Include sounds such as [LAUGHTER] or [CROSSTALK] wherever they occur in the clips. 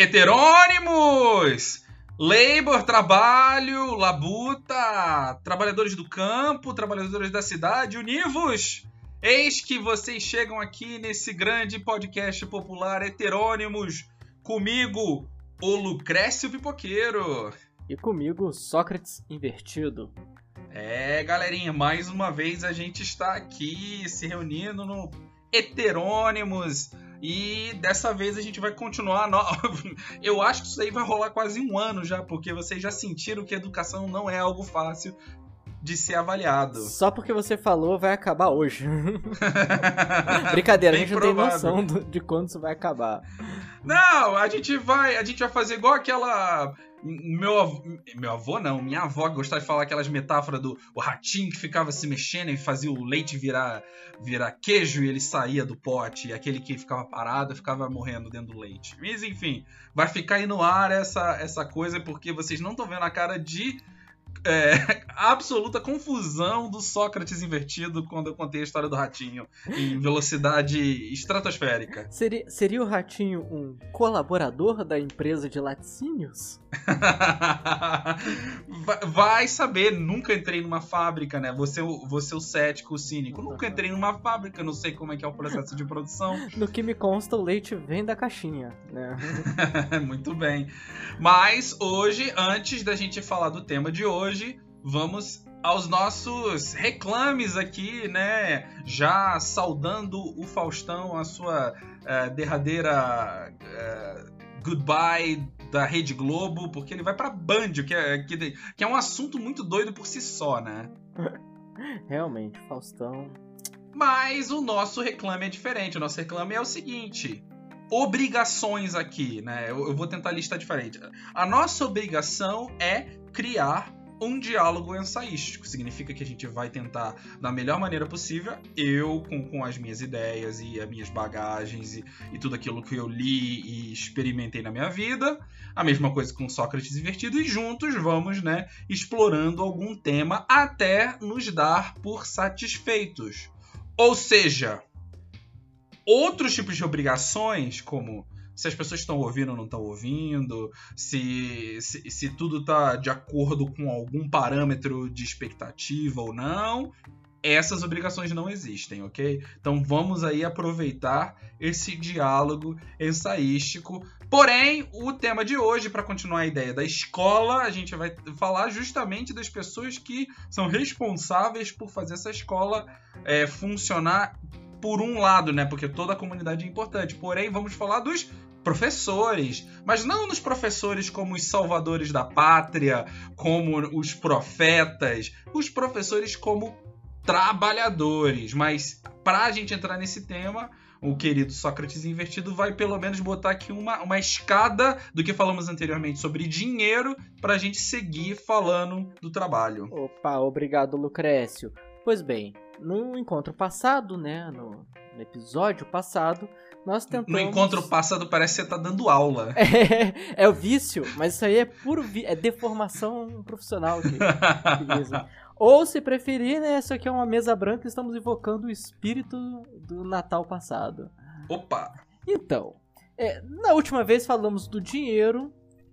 Heterônimos! Labor, trabalho, labuta, trabalhadores do campo, trabalhadores da cidade, univos! Eis que vocês chegam aqui nesse grande podcast popular Heterônimos, comigo, o Lucrécio Pipoqueiro. E comigo, Sócrates Invertido. É, galerinha, mais uma vez a gente está aqui se reunindo no Heterônimos. E dessa vez a gente vai continuar. No... [LAUGHS] Eu acho que isso aí vai rolar quase um ano já, porque vocês já sentiram que educação não é algo fácil de ser avaliado. Só porque você falou, vai acabar hoje. [LAUGHS] Brincadeira, Bem a gente provável. não tem noção de quando isso vai acabar. Não, a gente vai, a gente vai fazer igual aquela meu avô, meu avô não, minha avó gostava de falar aquelas metáforas do o ratinho que ficava se mexendo e fazia o leite virar, virar queijo e ele saía do pote, e aquele que ficava parado ficava morrendo dentro do leite. Mas enfim, vai ficar aí no ar essa, essa coisa porque vocês não estão vendo a cara de é, [LAUGHS] absoluta confusão do Sócrates invertido quando eu contei a história do ratinho em velocidade estratosférica. Seria, seria o ratinho um colaborador da empresa de laticínios? [LAUGHS] Vai saber, nunca entrei numa fábrica, né? Você, você o cético, o cínico. Nunca entrei numa fábrica, não sei como é que é o processo de produção. [LAUGHS] No que me consta, o leite vem da caixinha, né? Muito bem. Mas hoje, antes da gente falar do tema de hoje, vamos aos nossos reclames aqui, né? Já saudando o Faustão, a sua uh, derradeira uh, goodbye da Rede Globo, porque ele vai pra Band, que é, que, que é um assunto muito doido por si só, né? [LAUGHS] Realmente, Faustão. Mas o nosso reclame é diferente. O nosso reclame é o seguinte: obrigações aqui, né? Eu, eu vou tentar listar diferente. A nossa obrigação é criar um diálogo ensaístico. Significa que a gente vai tentar, da melhor maneira possível, eu com, com as minhas ideias e as minhas bagagens e, e tudo aquilo que eu li e experimentei na minha vida. A mesma coisa com Sócrates invertido, e juntos vamos, né, explorando algum tema até nos dar por satisfeitos. Ou seja, outros tipos de obrigações, como se as pessoas estão ouvindo ou não estão ouvindo, se, se, se tudo está de acordo com algum parâmetro de expectativa ou não. Essas obrigações não existem, ok? Então vamos aí aproveitar esse diálogo ensaístico. Porém, o tema de hoje, para continuar a ideia da escola, a gente vai falar justamente das pessoas que são responsáveis por fazer essa escola é, funcionar por um lado, né? Porque toda a comunidade é importante. Porém, vamos falar dos professores, mas não nos professores como os salvadores da pátria, como os profetas, os professores como trabalhadores. Mas para a gente entrar nesse tema, o querido Sócrates invertido vai pelo menos botar aqui uma, uma escada do que falamos anteriormente sobre dinheiro para a gente seguir falando do trabalho. Opa, obrigado, Lucrécio. Pois bem, no encontro passado, né, no, no episódio passado, nós tentamos... No encontro passado parece que você tá dando aula. [LAUGHS] É, é o vício, mas isso aí é puro vi... é deformação profissional. Que, [LAUGHS] Ou se preferir, né, isso aqui é uma mesa branca e estamos invocando o espírito do Natal passado. Opa! Então, é, na última vez falamos do dinheiro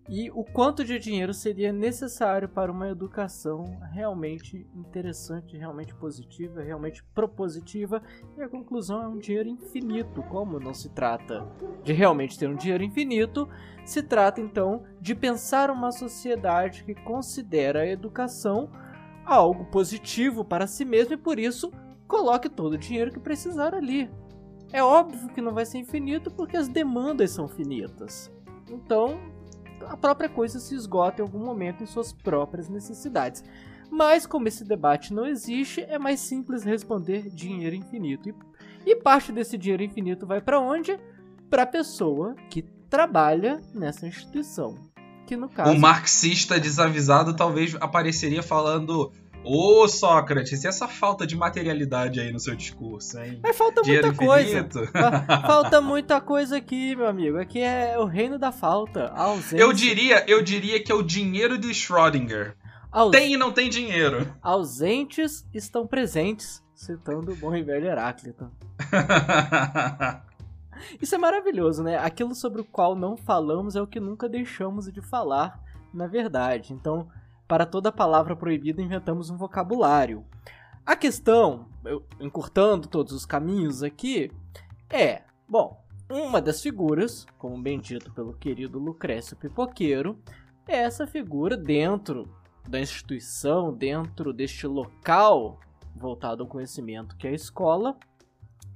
e o quanto de dinheiro seria necessário para uma educação realmente interessante, realmente positiva, realmente propositiva. E a conclusão é um dinheiro infinito. Como não se trata de realmente ter um dinheiro infinito, se trata então de pensar uma sociedade que considera a educação algo positivo para si mesmo e por isso coloque todo o dinheiro que precisar ali. É óbvio que não vai ser infinito porque as demandas são finitas. Então, a própria coisa se esgota em algum momento em suas próprias necessidades. Mas como esse debate não existe, é mais simples responder dinheiro infinito. E, e parte desse dinheiro infinito vai para onde? Para a pessoa que trabalha nessa instituição. Que no caso. O marxista desavisado talvez apareceria falando Ô, Sócrates, e essa falta de materialidade aí no seu discurso, hein? Mas falta Dinheiro muita infinito. coisa. falta muita coisa aqui, meu amigo. Aqui é o reino da falta. ausência. Eu diria, eu diria que é o dinheiro de Schrödinger. Aus... Tem e não tem dinheiro. Ausentes estão presentes, citando o bom e velho Heráclito. [LAUGHS] Isso é maravilhoso, né? Aquilo sobre o qual não falamos é o que nunca deixamos de falar, na verdade. Então, para toda palavra proibida, inventamos um vocabulário. A questão, eu, encurtando todos os caminhos aqui, é: bom, uma das figuras, como bem dito pelo querido Lucrécio Pipoqueiro, é essa figura dentro da instituição, dentro deste local voltado ao conhecimento que é a escola,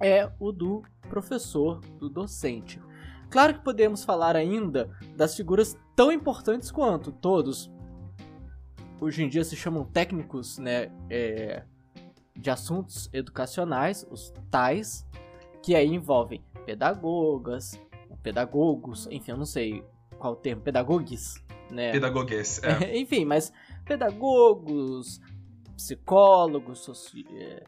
é o do professor, do docente. Claro que podemos falar ainda das figuras tão importantes quanto todos. Hoje em dia se chamam técnicos né, é, de assuntos educacionais, os tais, que aí envolvem pedagogas, pedagogos, enfim, eu não sei qual o termo, pedagogos, né? Pedagogues, é. [LAUGHS] enfim, mas pedagogos, psicólogos, soci... É,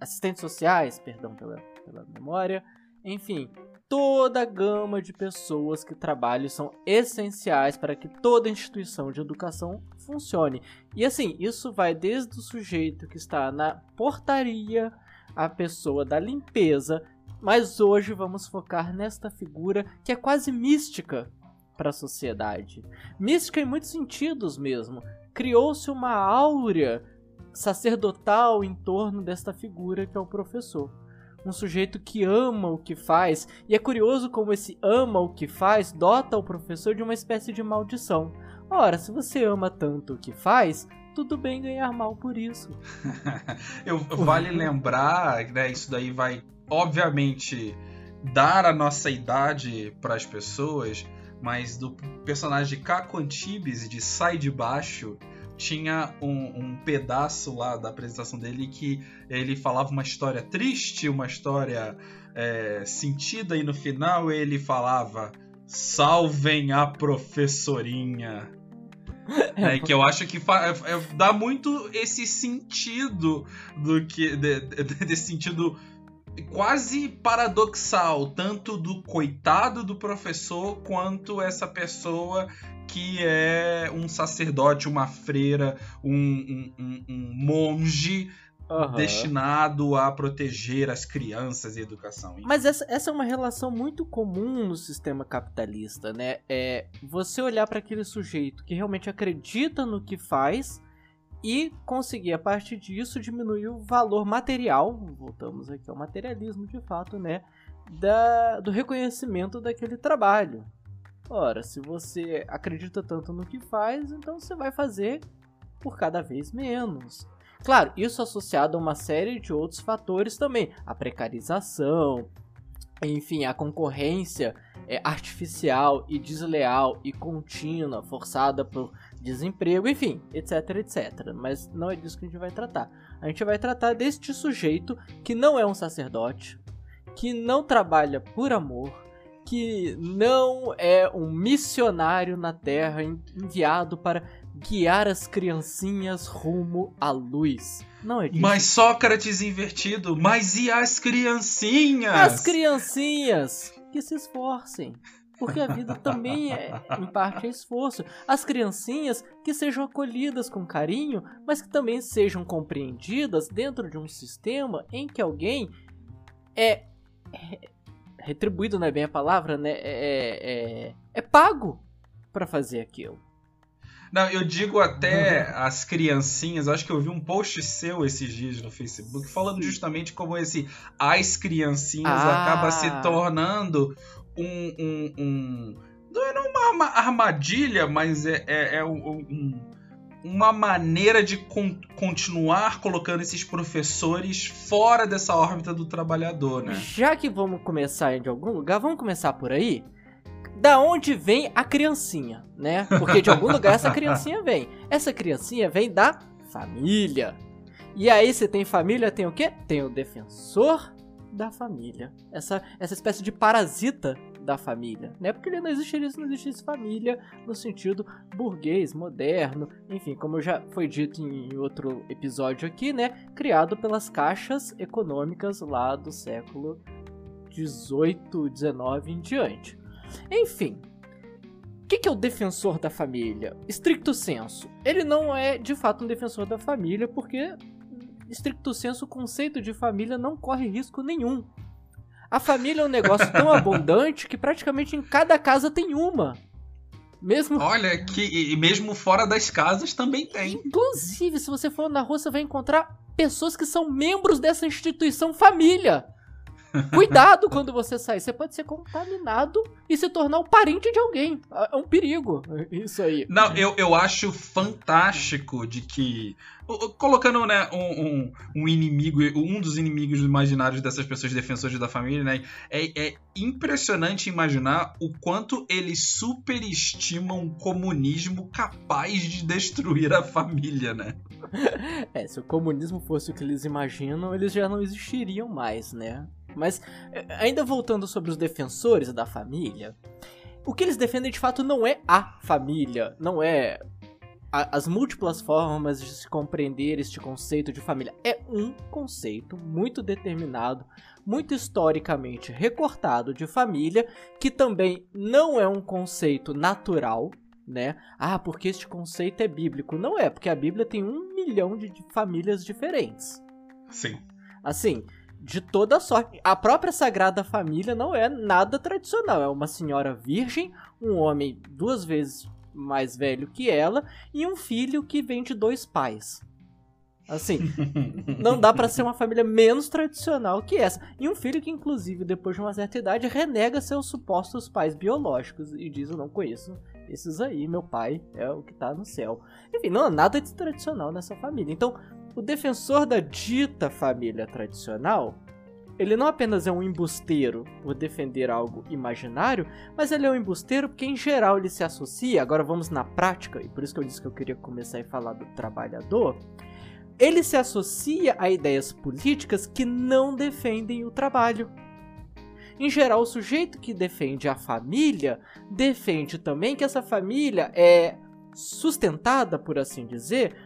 assistentes sociais, perdão pela, pela memória, enfim, toda a gama de pessoas que trabalham são essenciais para que toda instituição de educação funcione. E assim, isso vai desde o sujeito que está na portaria, a pessoa da limpeza, mas hoje vamos focar nesta figura que é quase mística para a sociedade. Mística em muitos sentidos mesmo. Criou-se uma áurea sacerdotal em torno desta figura que é o professor. Um sujeito que ama o que faz, e é curioso como esse ama o que faz dota o professor de uma espécie de maldição. Ora, se você ama tanto o que faz, tudo bem ganhar mal por isso. [LAUGHS] Eu, vale lembrar, né, isso daí vai obviamente, dar a nossa idade para as pessoas, mas do personagem Caco Antibes de Sai de Baixo tinha um, um, pedaço lá da apresentação dele que ele falava uma história triste, uma história é, sentida, e no final ele falava: Salvem a professorinha. [LAUGHS] É, que eu acho que é, é, dá muito esse sentido do que de, de, desse sentido quase paradoxal, tanto do coitado do professor quanto essa pessoa que é um sacerdote, uma freira, um, um, um monge Uhum. destinado a proteger as crianças e a educação. Mas essa, essa é uma relação muito comum no sistema capitalista, né? É você olhar para aquele sujeito que realmente acredita no que faz e conseguir a partir disso diminuir o valor material, voltamos aqui ao materialismo de fato, né, da, do reconhecimento daquele trabalho. Ora, se você acredita tanto no que faz, então você vai fazer por cada vez menos. Claro, isso associado a uma série de outros fatores também, a precarização, enfim, a concorrência é, artificial e desleal e contínua, forçada por desemprego, enfim, etc, etc. Mas não é disso que a gente vai tratar. A gente vai tratar deste sujeito que não é um sacerdote, que não trabalha por amor, que não é um missionário na Terra enviado para guiar as criancinhas rumo à luz. Não é disso. Mas Sócrates invertido, mas e as criancinhas? As criancinhas que se esforcem. Porque a vida também é, em parte, é esforço. As criancinhas que sejam acolhidas com carinho, mas que também sejam compreendidas dentro de um sistema em que alguém é, é retribuído não é bem a palavra, né? É, é, é, é pago para fazer aquilo. Não, eu digo até uhum. as criancinhas, acho que eu vi um post seu esses dias no Facebook falando justamente como esse as criancinhas ah. acaba se tornando um, um, um, Não é uma armadilha, mas é, é, é um, uma maneira de con continuar colocando esses professores fora dessa órbita do trabalhador, né? Já que vamos começar de algum lugar, vamos começar por aí? Da onde vem a criancinha, né? Porque de algum lugar essa criancinha vem. Essa criancinha vem da família. E aí, se tem família, tem o quê? Tem o defensor da família. Essa, essa espécie de parasita da família, né? Porque ele não existiria se não existisse família no sentido burguês, moderno, enfim, como já foi dito em outro episódio aqui, né? Criado pelas caixas econômicas lá do século 18, 19 em diante. Enfim, o que, que, é o defensor da família? Stricto senso. Ele não é de fato um defensor da família, porque, stricto senso, o conceito de família não corre risco nenhum A família é um negócio tão [LAUGHS] abundante que praticamente em cada casa tem uma. Mesmo... Olha, que e mesmo fora das casas também tem. Inclusive, se você for na rua, você vai encontrar pessoas que são membros dessa instituição família. Cuidado quando você sair. Você pode ser contaminado e se tornar um parente de alguém. É um perigo. Isso aí. Não, eu, eu acho fantástico de que. Colocando, né, um, um, um inimigo, um dos inimigos imaginários dessas pessoas defensores da família, né? É, é impressionante imaginar o quanto eles superestimam o comunismo capaz de destruir a família, né? [LAUGHS] É, se o comunismo fosse o que eles imaginam, eles já não existiriam mais, né? Mas, é, ainda voltando sobre os defensores da família, o que eles defendem de fato não é a família, não é a, as múltiplas formas de se compreender este conceito de família. É um conceito muito determinado, muito historicamente recortado de família, que também não é um conceito natural, né? Ah, porque este conceito é bíblico. Não é, porque a Bíblia tem um milhão de famílias diferentes. Sim. Assim, de toda sorte. A própria Sagrada Família não é nada tradicional. É uma senhora virgem, um homem duas vezes mais velho que ela e um filho que vem de dois pais. Assim, [LAUGHS] não dá para ser uma família menos tradicional que essa. E um filho que, inclusive, depois de uma certa idade, renega seus supostos pais biológicos e diz: Eu não conheço esses aí, meu pai é o que tá no céu. Enfim, não há nada de tradicional nessa família. Então, o defensor da dita família tradicional, ele não apenas é um embusteiro por defender algo imaginário, mas ele é um embusteiro porque em geral ele se associa, agora vamos na prática, e por isso que eu disse que eu queria começar a falar do trabalhador, ele se associa a ideias políticas que não defendem o trabalho. Em geral, o sujeito que defende a família defende também que essa família é sustentada, por assim dizer,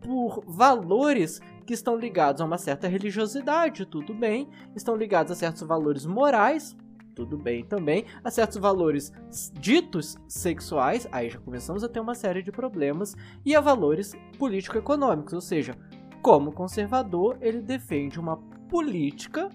por valores que estão ligados a uma certa religiosidade, tudo bem, estão ligados a certos valores morais, tudo bem também, a certos valores ditos sexuais, aí já começamos a ter uma série de problemas, e a valores político-econômicos, ou seja, como conservador, ele defende uma política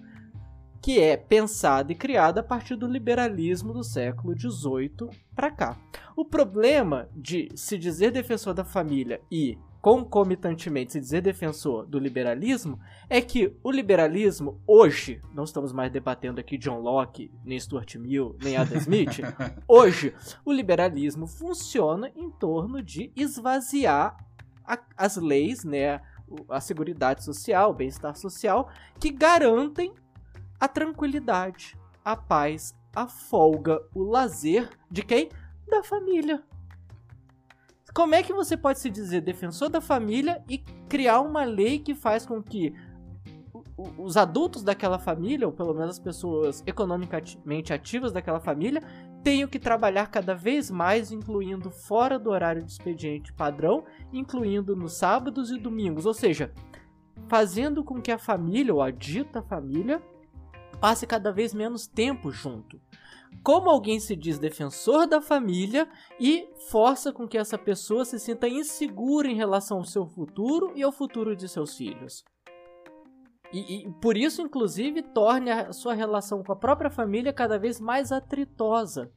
que é pensada e criada a partir do liberalismo do século XVIII para cá. O problema de se dizer defensor da família e concomitantemente se dizer defensor do liberalismo é que o liberalismo hoje, não estamos mais debatendo aqui John Locke, nem Stuart Mill, nem Adam Smith, [LAUGHS] hoje o liberalismo funciona em torno de esvaziar a, as leis, né, a seguridade social, o bem-estar social, que garantem a tranquilidade, a paz, a folga, o lazer de quem? Da família. Como é que você pode se dizer defensor da família e criar uma lei que faz com que os adultos daquela família, ou pelo menos as pessoas economicamente ativas daquela família, tenham que trabalhar cada vez mais, incluindo fora do horário de expediente padrão, incluindo nos sábados e domingos, ou seja, fazendo com que a família, ou a dita família, passe cada vez menos tempo junto como alguém se diz defensor da família e força com que essa pessoa se sinta insegura em relação ao seu futuro e ao futuro de seus filhos. E, e, por isso, inclusive, torne a sua relação com a própria família cada vez mais atritosa,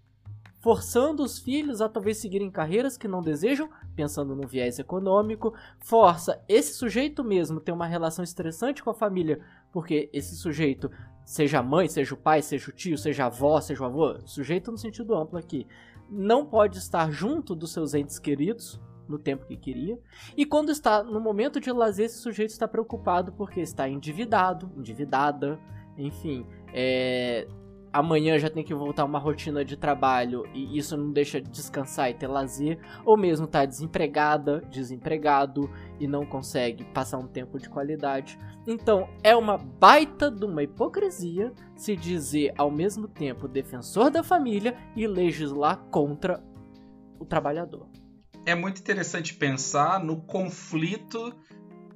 forçando os filhos a talvez seguirem carreiras que não desejam, pensando no viés econômico, força esse sujeito mesmo ter uma relação estressante com a família, porque esse sujeito seja a mãe, seja o pai, seja o tio, seja a avó, seja o avô, sujeito no sentido amplo aqui, não pode estar junto dos seus entes queridos no tempo que queria, e quando está no momento de lazer, esse sujeito está preocupado porque está endividado, endividada, enfim, é, amanhã já tem que voltar uma rotina de trabalho e isso não deixa de descansar e ter lazer, ou mesmo tá desempregada, desempregado e não consegue passar um tempo de qualidade. Então, é uma baita de uma hipocrisia se dizer ao mesmo tempo defensor da família e legislar contra o trabalhador. É muito interessante pensar no conflito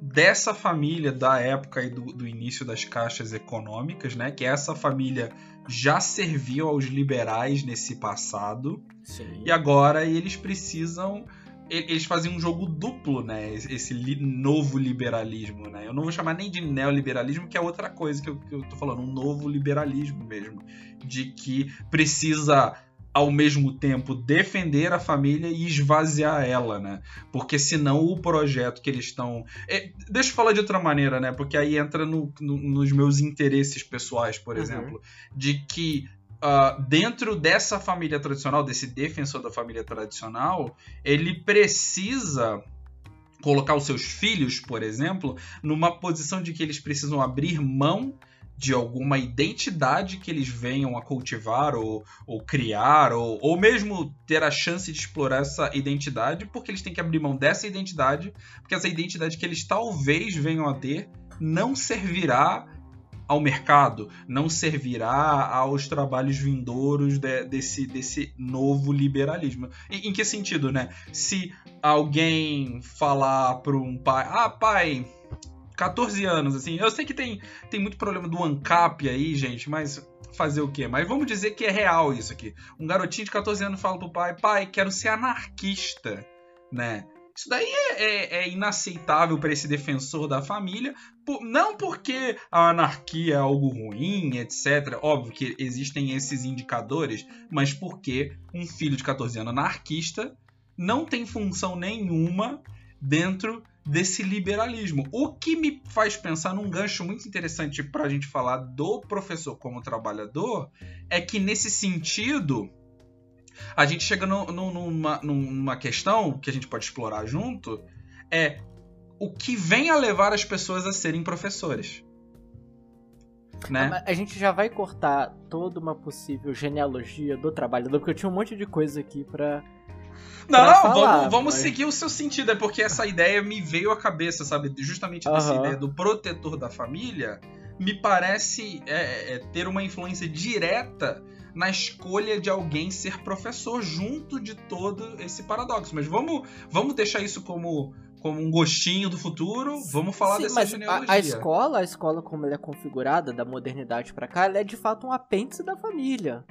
dessa família da época e do, do, início das caixas econômicas, né? Que essa família já serviu aos liberais nesse passado Sim. e agora eles precisam eles fazem um jogo duplo, né? Esse li novo liberalismo, né? Eu não vou chamar nem de neoliberalismo, que é outra coisa que eu, que eu tô falando, um novo liberalismo mesmo. De que precisa ao mesmo tempo defender a família e esvaziar ela, né? Porque senão o projeto que eles estão. É, deixa eu falar de outra maneira, né? Porque aí entra no, no, nos meus interesses pessoais, por uhum. exemplo, de que Uh, dentro dessa família tradicional, desse defensor da família tradicional, ele precisa colocar os seus filhos, por exemplo, numa posição de que eles precisam abrir mão de alguma identidade que eles venham a cultivar ou, ou criar, ou, ou mesmo ter a chance de explorar essa identidade, porque eles têm que abrir mão dessa identidade, porque essa identidade que eles talvez venham a ter não servirá ao mercado, não servirá aos trabalhos vindouros de, desse, desse novo liberalismo. Em, em, que sentido, né? Se alguém falar para um pai, ah, pai, 14 anos, assim, eu sei que tem, tem muito problema do ANCAP aí, gente, mas fazer o quê? Mas vamos dizer que é real isso aqui. Um garotinho de 14 anos fala pro pai, pai, quero ser anarquista, né? Isso daí é, é, é inaceitável para esse defensor da família, por, não porque a anarquia é algo ruim, etc. Óbvio que existem esses indicadores, mas porque um filho de 14 anos anarquista não tem função nenhuma dentro desse liberalismo. O que me faz pensar num gancho muito interessante para a gente falar do professor como trabalhador é que, nesse sentido, a gente chega no, no, numa, numa questão que a gente pode explorar junto, é o que vem a levar as pessoas a serem professores. Né? A gente já vai cortar toda uma possível genealogia do trabalhador, porque eu tinha um monte de coisa aqui pra. Não, falar, vamos, vamos mas... seguir o seu sentido, é porque essa ideia me veio à cabeça, sabe? Justamente dessa uhum. ideia do protetor da família, me parece é, é, ter uma influência direta na escolha de alguém ser professor junto de todo esse paradoxo. Mas vamos, vamos deixar isso como, como um gostinho do futuro. Vamos falar Sim, dessa genealogia. A, a, escola, a escola como ela é configurada da modernidade para cá, ela é de fato um apêndice da família.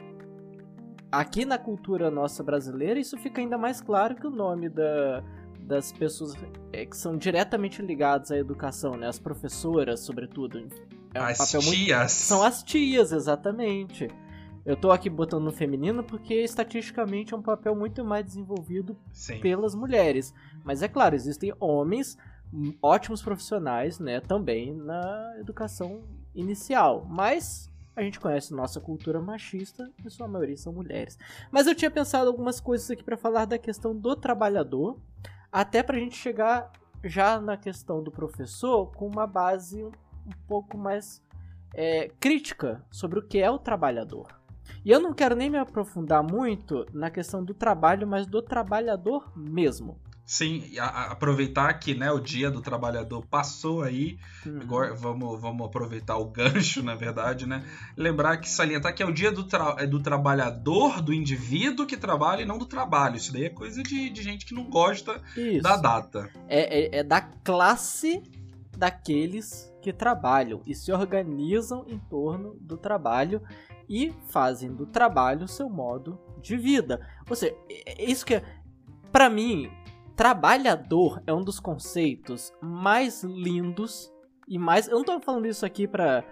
Aqui na cultura nossa brasileira, isso fica ainda mais claro que o nome da, das pessoas é, que são diretamente ligadas à educação, né? As professoras, sobretudo. É um as tias. Muito... São as tias, exatamente. Eu tô aqui botando no feminino porque estatisticamente é um papel muito mais desenvolvido Sim. pelas mulheres. Mas é claro, existem homens ótimos profissionais, né, também na educação inicial. Mas a gente conhece nossa cultura machista e sua maioria são mulheres. Mas eu tinha pensado algumas coisas aqui para falar da questão do trabalhador, até pra gente chegar já na questão do professor com uma base um pouco mais é, crítica sobre o que é o trabalhador. E eu não quero nem me aprofundar muito na questão do trabalho, mas do trabalhador mesmo. Sim, a, aproveitar que né, o dia do trabalhador passou aí. Uhum. Agora vamos, vamos aproveitar o gancho, [LAUGHS] na verdade, né? Lembrar que salientar que é o dia do, tra é do trabalhador, do indivíduo que trabalha e não do trabalho. Isso daí é coisa de, de gente que não gosta Isso. da data. É, é, é da classe daqueles que trabalham e se organizam em torno do trabalho e fazem do trabalho seu modo de vida. Ou seja, é, é isso que é, para mim, trabalhador é um dos conceitos mais lindos e mais. Eu não tô falando isso aqui pra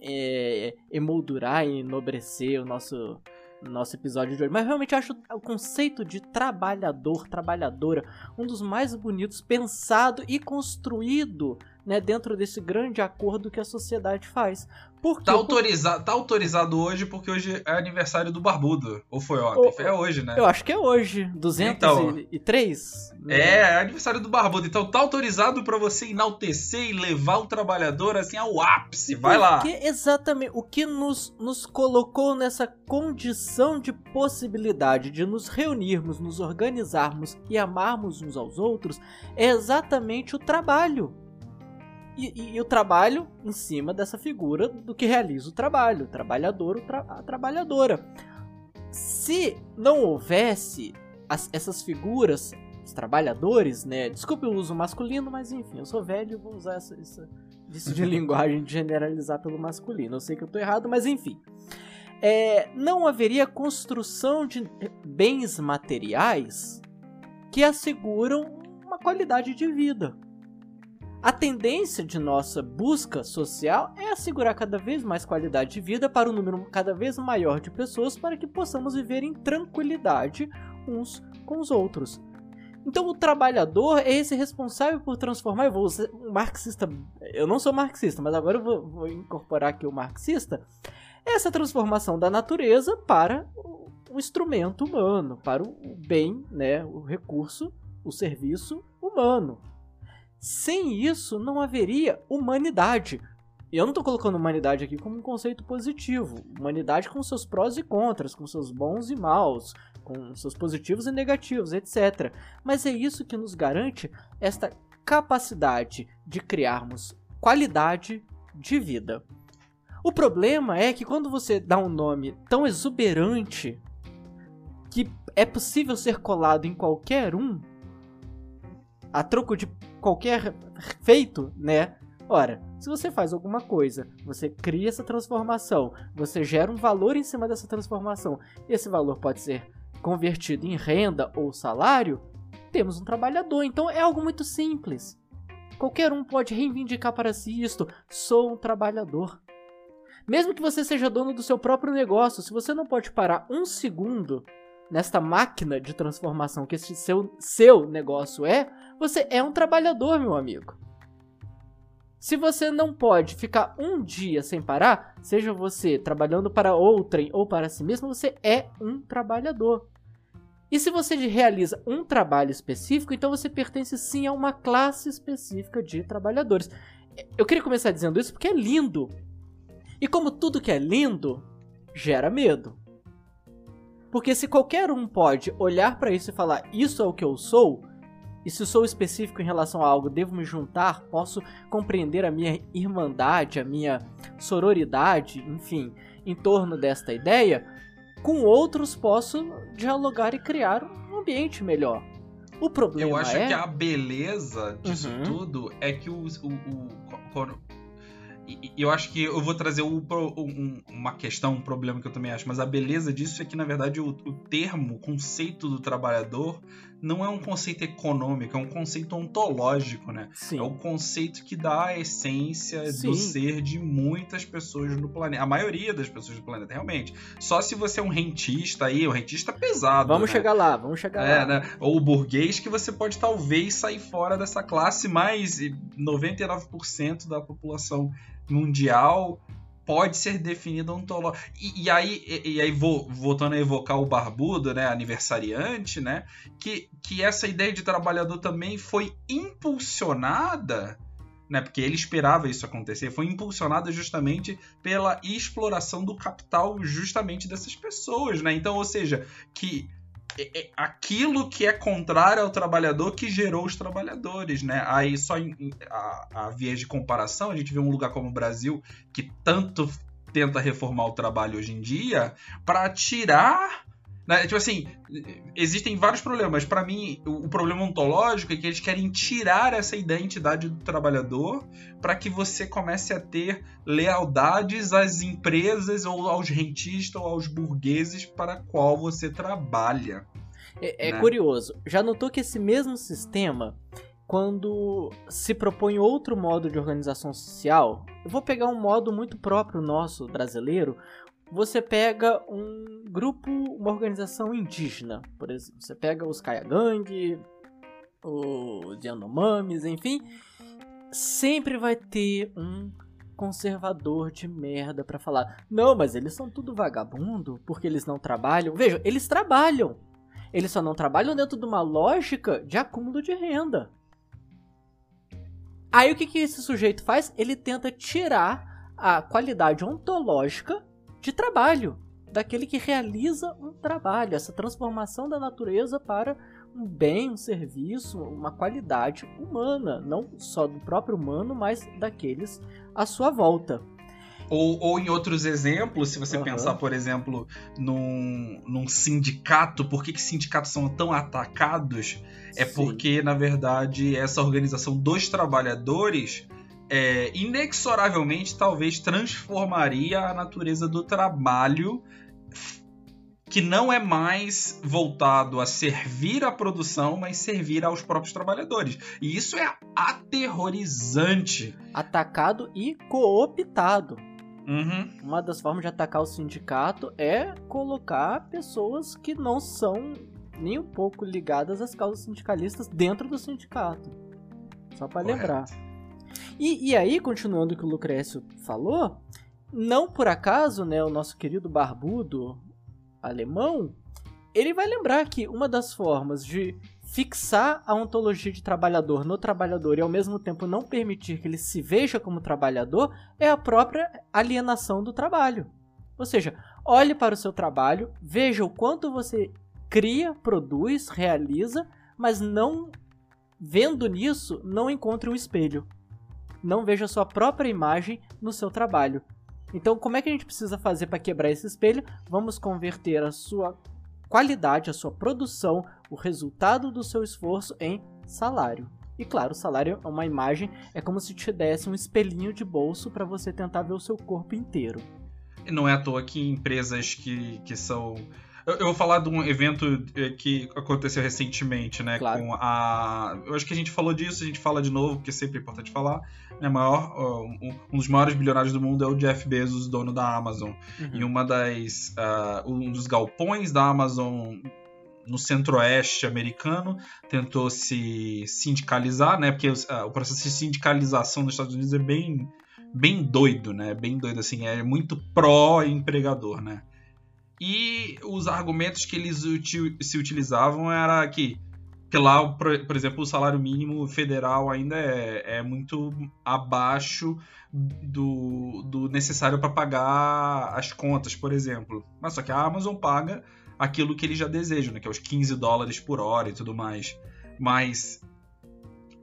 é, emoldurar e enobrecer o nosso nosso episódio de hoje, mas realmente acho o conceito de trabalhador, trabalhadora, um dos mais bonitos, pensado e construído né, dentro desse grande acordo que a sociedade faz. Por tá, autoriza tá autorizado hoje porque hoje é aniversário do Barbudo. Ou foi ontem? É hoje, né? Eu acho que é hoje. 203? Então, é, é aniversário do Barbudo. Então tá autorizado para você enaltecer e levar o trabalhador assim ao ápice. Vai porque lá. Exatamente. O que nos, nos colocou nessa condição de possibilidade de nos reunirmos, nos organizarmos e amarmos uns aos outros é exatamente o trabalho. E, e, o trabalho em cima dessa figura do que realiza o trabalho, o trabalhador, tra a trabalhadora. Se não houvesse as, essas figuras, os trabalhadores, né? Desculpe o uso masculino, mas enfim, eu sou velho e vou usar essa, essa isso de [LAUGHS] linguagem de generalizar pelo masculino. Eu sei que eu tô errado, mas enfim. É, não haveria construção de bens materiais que asseguram uma qualidade de vida. A tendência de nossa busca social é assegurar cada vez mais qualidade de vida para um número cada vez maior de pessoas para que possamos viver em tranquilidade uns com os outros. Então o trabalhador é esse responsável por transformar. Eu vou ser um marxista. Eu não sou marxista, mas agora eu vou, vou incorporar aqui o marxista. Essa transformação da natureza para o instrumento humano, para o bem, né, o recurso, o serviço humano. Sem isso, não haveria humanidade. E eu não estou colocando humanidade aqui como um conceito positivo. Humanidade com seus prós e contras, com seus bons e maus, com seus positivos e negativos, etc. Mas é isso que nos garante esta capacidade de criarmos qualidade de vida. O problema é que quando você dá um nome tão exuberante que é possível ser colado em qualquer um, a troco de qualquer feito, né? Ora, se você faz alguma coisa, você cria essa transformação, você gera um valor em cima dessa transformação, esse valor pode ser convertido em renda ou salário, temos um trabalhador. Então é algo muito simples. Qualquer um pode reivindicar para si isto: sou um trabalhador. Mesmo que você seja dono do seu próprio negócio, se você não pode parar um segundo nesta máquina de transformação que esse seu, seu negócio é, você é um trabalhador, meu amigo. Se você não pode ficar um dia sem parar, seja você trabalhando para outrem ou para si mesmo, você é um trabalhador. E se você realiza um trabalho específico, então você pertence sim a uma classe específica de trabalhadores. Eu queria começar dizendo isso porque é lindo. E como tudo que é lindo, gera medo. Porque se qualquer um pode olhar para isso e falar isso é o que eu sou, e se sou específico em relação a algo, devo me juntar, posso compreender a minha irmandade, a minha sororidade, enfim, em torno desta ideia, com outros posso dialogar e criar um ambiente melhor. O problema Eu acho é... que a beleza disso uhum. tudo é que o, o, o, e eu acho que eu vou trazer um, um, uma questão, um problema que eu também acho, mas a beleza disso é que, na verdade, o, o, termo, o conceito do trabalhador não é um conceito econômico, é um conceito ontológico, né? Sim. É o conceito que dá a essência Sim. do ser de muitas pessoas no planeta. A maioria das pessoas do planeta, realmente. Só se você é um rentista aí, um rentista pesado. Vamos né? chegar lá, vamos chegar é, lá. Né? Ou o burguês, que você pode talvez sair fora dessa classe, mas 99% da população mundial pode ser definida ontológica. E, e, aí, e, e, aí vou, voltando a evocar o barbudo, né, aniversariante, né, que, que essa ideia de trabalhador também foi impulsionada, né, porque ele esperava isso acontecer, foi impulsionada justamente pela exploração do capital justamente dessas pessoas, né? Então, ou seja, que é, é aquilo que é contrário ao trabalhador que gerou os trabalhadores, né? Aí só em, a, a viés de comparação, a gente vê um lugar como o Brasil que tanto tenta reformar o trabalho hoje em dia para tirar né? Tipo assim, existem vários problemas. Para mim, o problema ontológico é que eles querem tirar essa identidade do trabalhador para que você comece a ter lealdades às empresas ou aos rentistas ou aos burgueses para qual você trabalha. É, é né? curioso. Já notou que esse mesmo sistema, quando se propõe outro modo de organização social, eu vou pegar um modo muito próprio nosso brasileiro, você pega um grupo, uma organização indígena, por exemplo. Você pega os Kayagang, os Yanomamis, enfim. Sempre vai ter um conservador de merda para falar: não, mas eles são tudo vagabundo porque eles não trabalham. Veja, eles trabalham. Eles só não trabalham dentro de uma lógica de acúmulo de renda. Aí o que, que esse sujeito faz? Ele tenta tirar a qualidade ontológica de trabalho, daquele que realiza um trabalho, essa transformação da natureza para um bem, um serviço, uma qualidade humana, não só do próprio humano, mas daqueles à sua volta. Ou, ou em outros exemplos, se você uhum. pensar, por exemplo, num, num sindicato, por que, que sindicatos são tão atacados? É Sim. porque, na verdade, essa organização dos trabalhadores é, inexoravelmente talvez transformaria a natureza do trabalho que não é mais voltado a servir à produção, mas servir aos próprios trabalhadores. E isso é aterrorizante. Atacado e cooptado. Uhum. Uma das formas de atacar o sindicato é colocar pessoas que não são nem um pouco ligadas às causas sindicalistas dentro do sindicato. Só para lembrar. E, e aí, continuando o que o Lucrécio falou, não por acaso, né, o nosso querido barbudo alemão, ele vai lembrar que uma das formas de fixar a ontologia de trabalhador no trabalhador e ao mesmo tempo não permitir que ele se veja como trabalhador é a própria alienação do trabalho. Ou seja, olhe para o seu trabalho, veja o quanto você cria, produz, realiza, mas não vendo nisso, não encontre um espelho. Não veja sua própria imagem no seu trabalho. Então, como é que a gente precisa fazer para quebrar esse espelho? Vamos converter a sua qualidade, a sua produção, o resultado do seu esforço em salário. E claro, o salário é uma imagem, é como se te desse um espelhinho de bolso para você tentar ver o seu corpo inteiro. Não é à toa que empresas que, que são eu, eu, vou falar de um evento eh, que aconteceu recentemente, né? Claro. Com a. Eu acho que a gente falou disso, a gente fala de novo, porque sempre é importante falar. Né, maior, um, um dos maiores bilionários do mundo é o Jeff Bezos, dono da Amazon. Uhum. E uma das. Uh, um dos galpões da Amazon no centro-oeste americano tentou se sindicalizar, né? Porque uh, o processo de sindicalização dos Estados Unidos é bem, bem doido, né? Bem doido, assim, é muito pró-empregador, né? E os argumentos que eles util se utilizavam era que, que lá, por, por, exemplo, o salário mínimo federal ainda é, é muito abaixo do, do necessário para pagar as contas, por exemplo. Mas só que a Amazon paga aquilo que eles já desejam, né, que é os 15 dólares por hora e tudo mais. Mas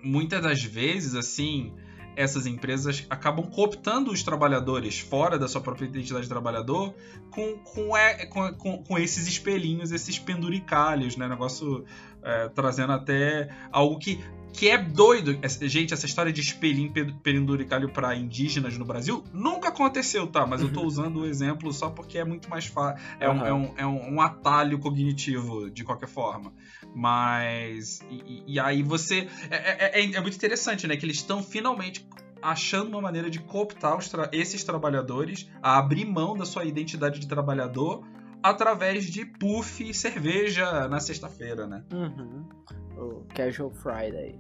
muitas das vezes, assim, essas empresas acabam cooptando os trabalhadores fora da sua própria identidade de trabalhador com, com, é, com, com, com esses espelhinhos, esses penduricalhos, né? Negócio é, trazendo até algo que, que é doido. Gente, essa história de espelhinho penduricalho para indígenas no Brasil nunca aconteceu, tá? Mas eu tô uhum. usando o exemplo só porque é muito mais fácil. É, uhum. um, é, um, é um atalho cognitivo, de qualquer forma. Mas. E, e aí você. É, é, é, é, muito interessante, né? Que eles estão finalmente achando uma maneira de cooptar tra esses trabalhadores a abrir mão da sua identidade de trabalhador através de puff e cerveja na sexta-feira, né? Uhum. O Casual Friday.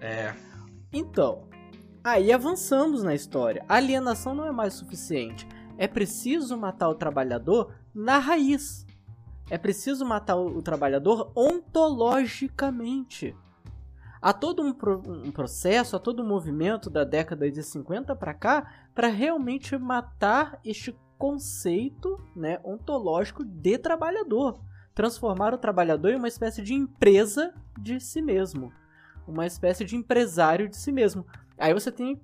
É. Então, aí avançamos na história. A alienação não é mais suficiente. É preciso matar o trabalhador na raiz. É preciso matar o, trabalhador ontologicamente. Há todo um, pro, um, processo, há todo um movimento da década de 50 para cá para realmente matar este conceito né, ontológico de trabalhador. Transformar o trabalhador em uma espécie de empresa de si mesmo. Uma espécie de empresário de si mesmo. Aí você tem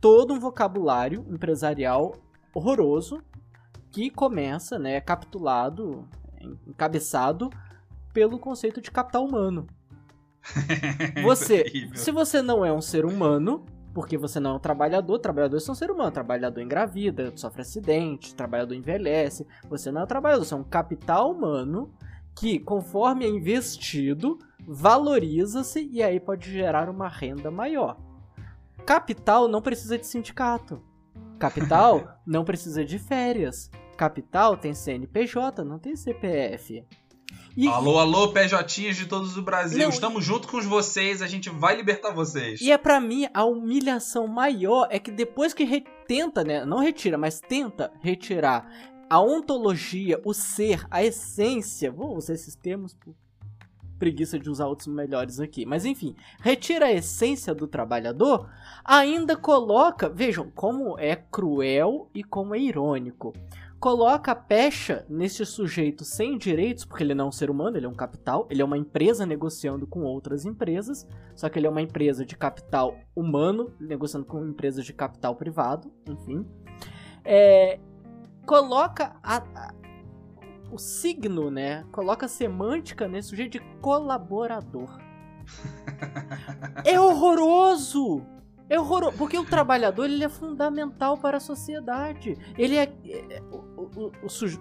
todo um vocabulário empresarial horroroso que começa, né, capitulado encabeçado pelo conceito de capital humano. [LAUGHS] Você, se você não é um ser humano, porque você não é um trabalhador, trabalhadores são ser humano, trabalhador engravida, sofre acidente, trabalhador envelhece, você não é um trabalhador, você é um capital humano que, conforme é investido, valoriza-se e aí pode gerar uma renda maior. Capital não precisa de sindicato. Capital [LAUGHS] não precisa de férias. Capital tem CNPJ, não tem CPF. E... Alô, alô, PJs de todos o Brasil. Não, Estamos junto com vocês, a gente vai libertar vocês. E é para mim a humilhação maior é que depois que re... tenta, né, não retira, mas tenta retirar a ontologia, o ser, a essência, vou usar esses termos por preguiça de usar outros melhores aqui. Mas enfim, retira a essência do trabalhador, ainda coloca, vejam como é cruel e como é irônico coloca a pecha nesse sujeito sem direitos, porque ele não é um ser humano, ele é um capital, ele é uma empresa negociando com outras empresas, só que ele é uma empresa de capital humano negociando com empresas de capital privado, enfim. É, coloca a, a, o signo, né? Coloca a semântica nesse sujeito de colaborador. [LAUGHS] é horroroso! É horroroso, porque o trabalhador ele é fundamental para a sociedade. Ele é, é o, o,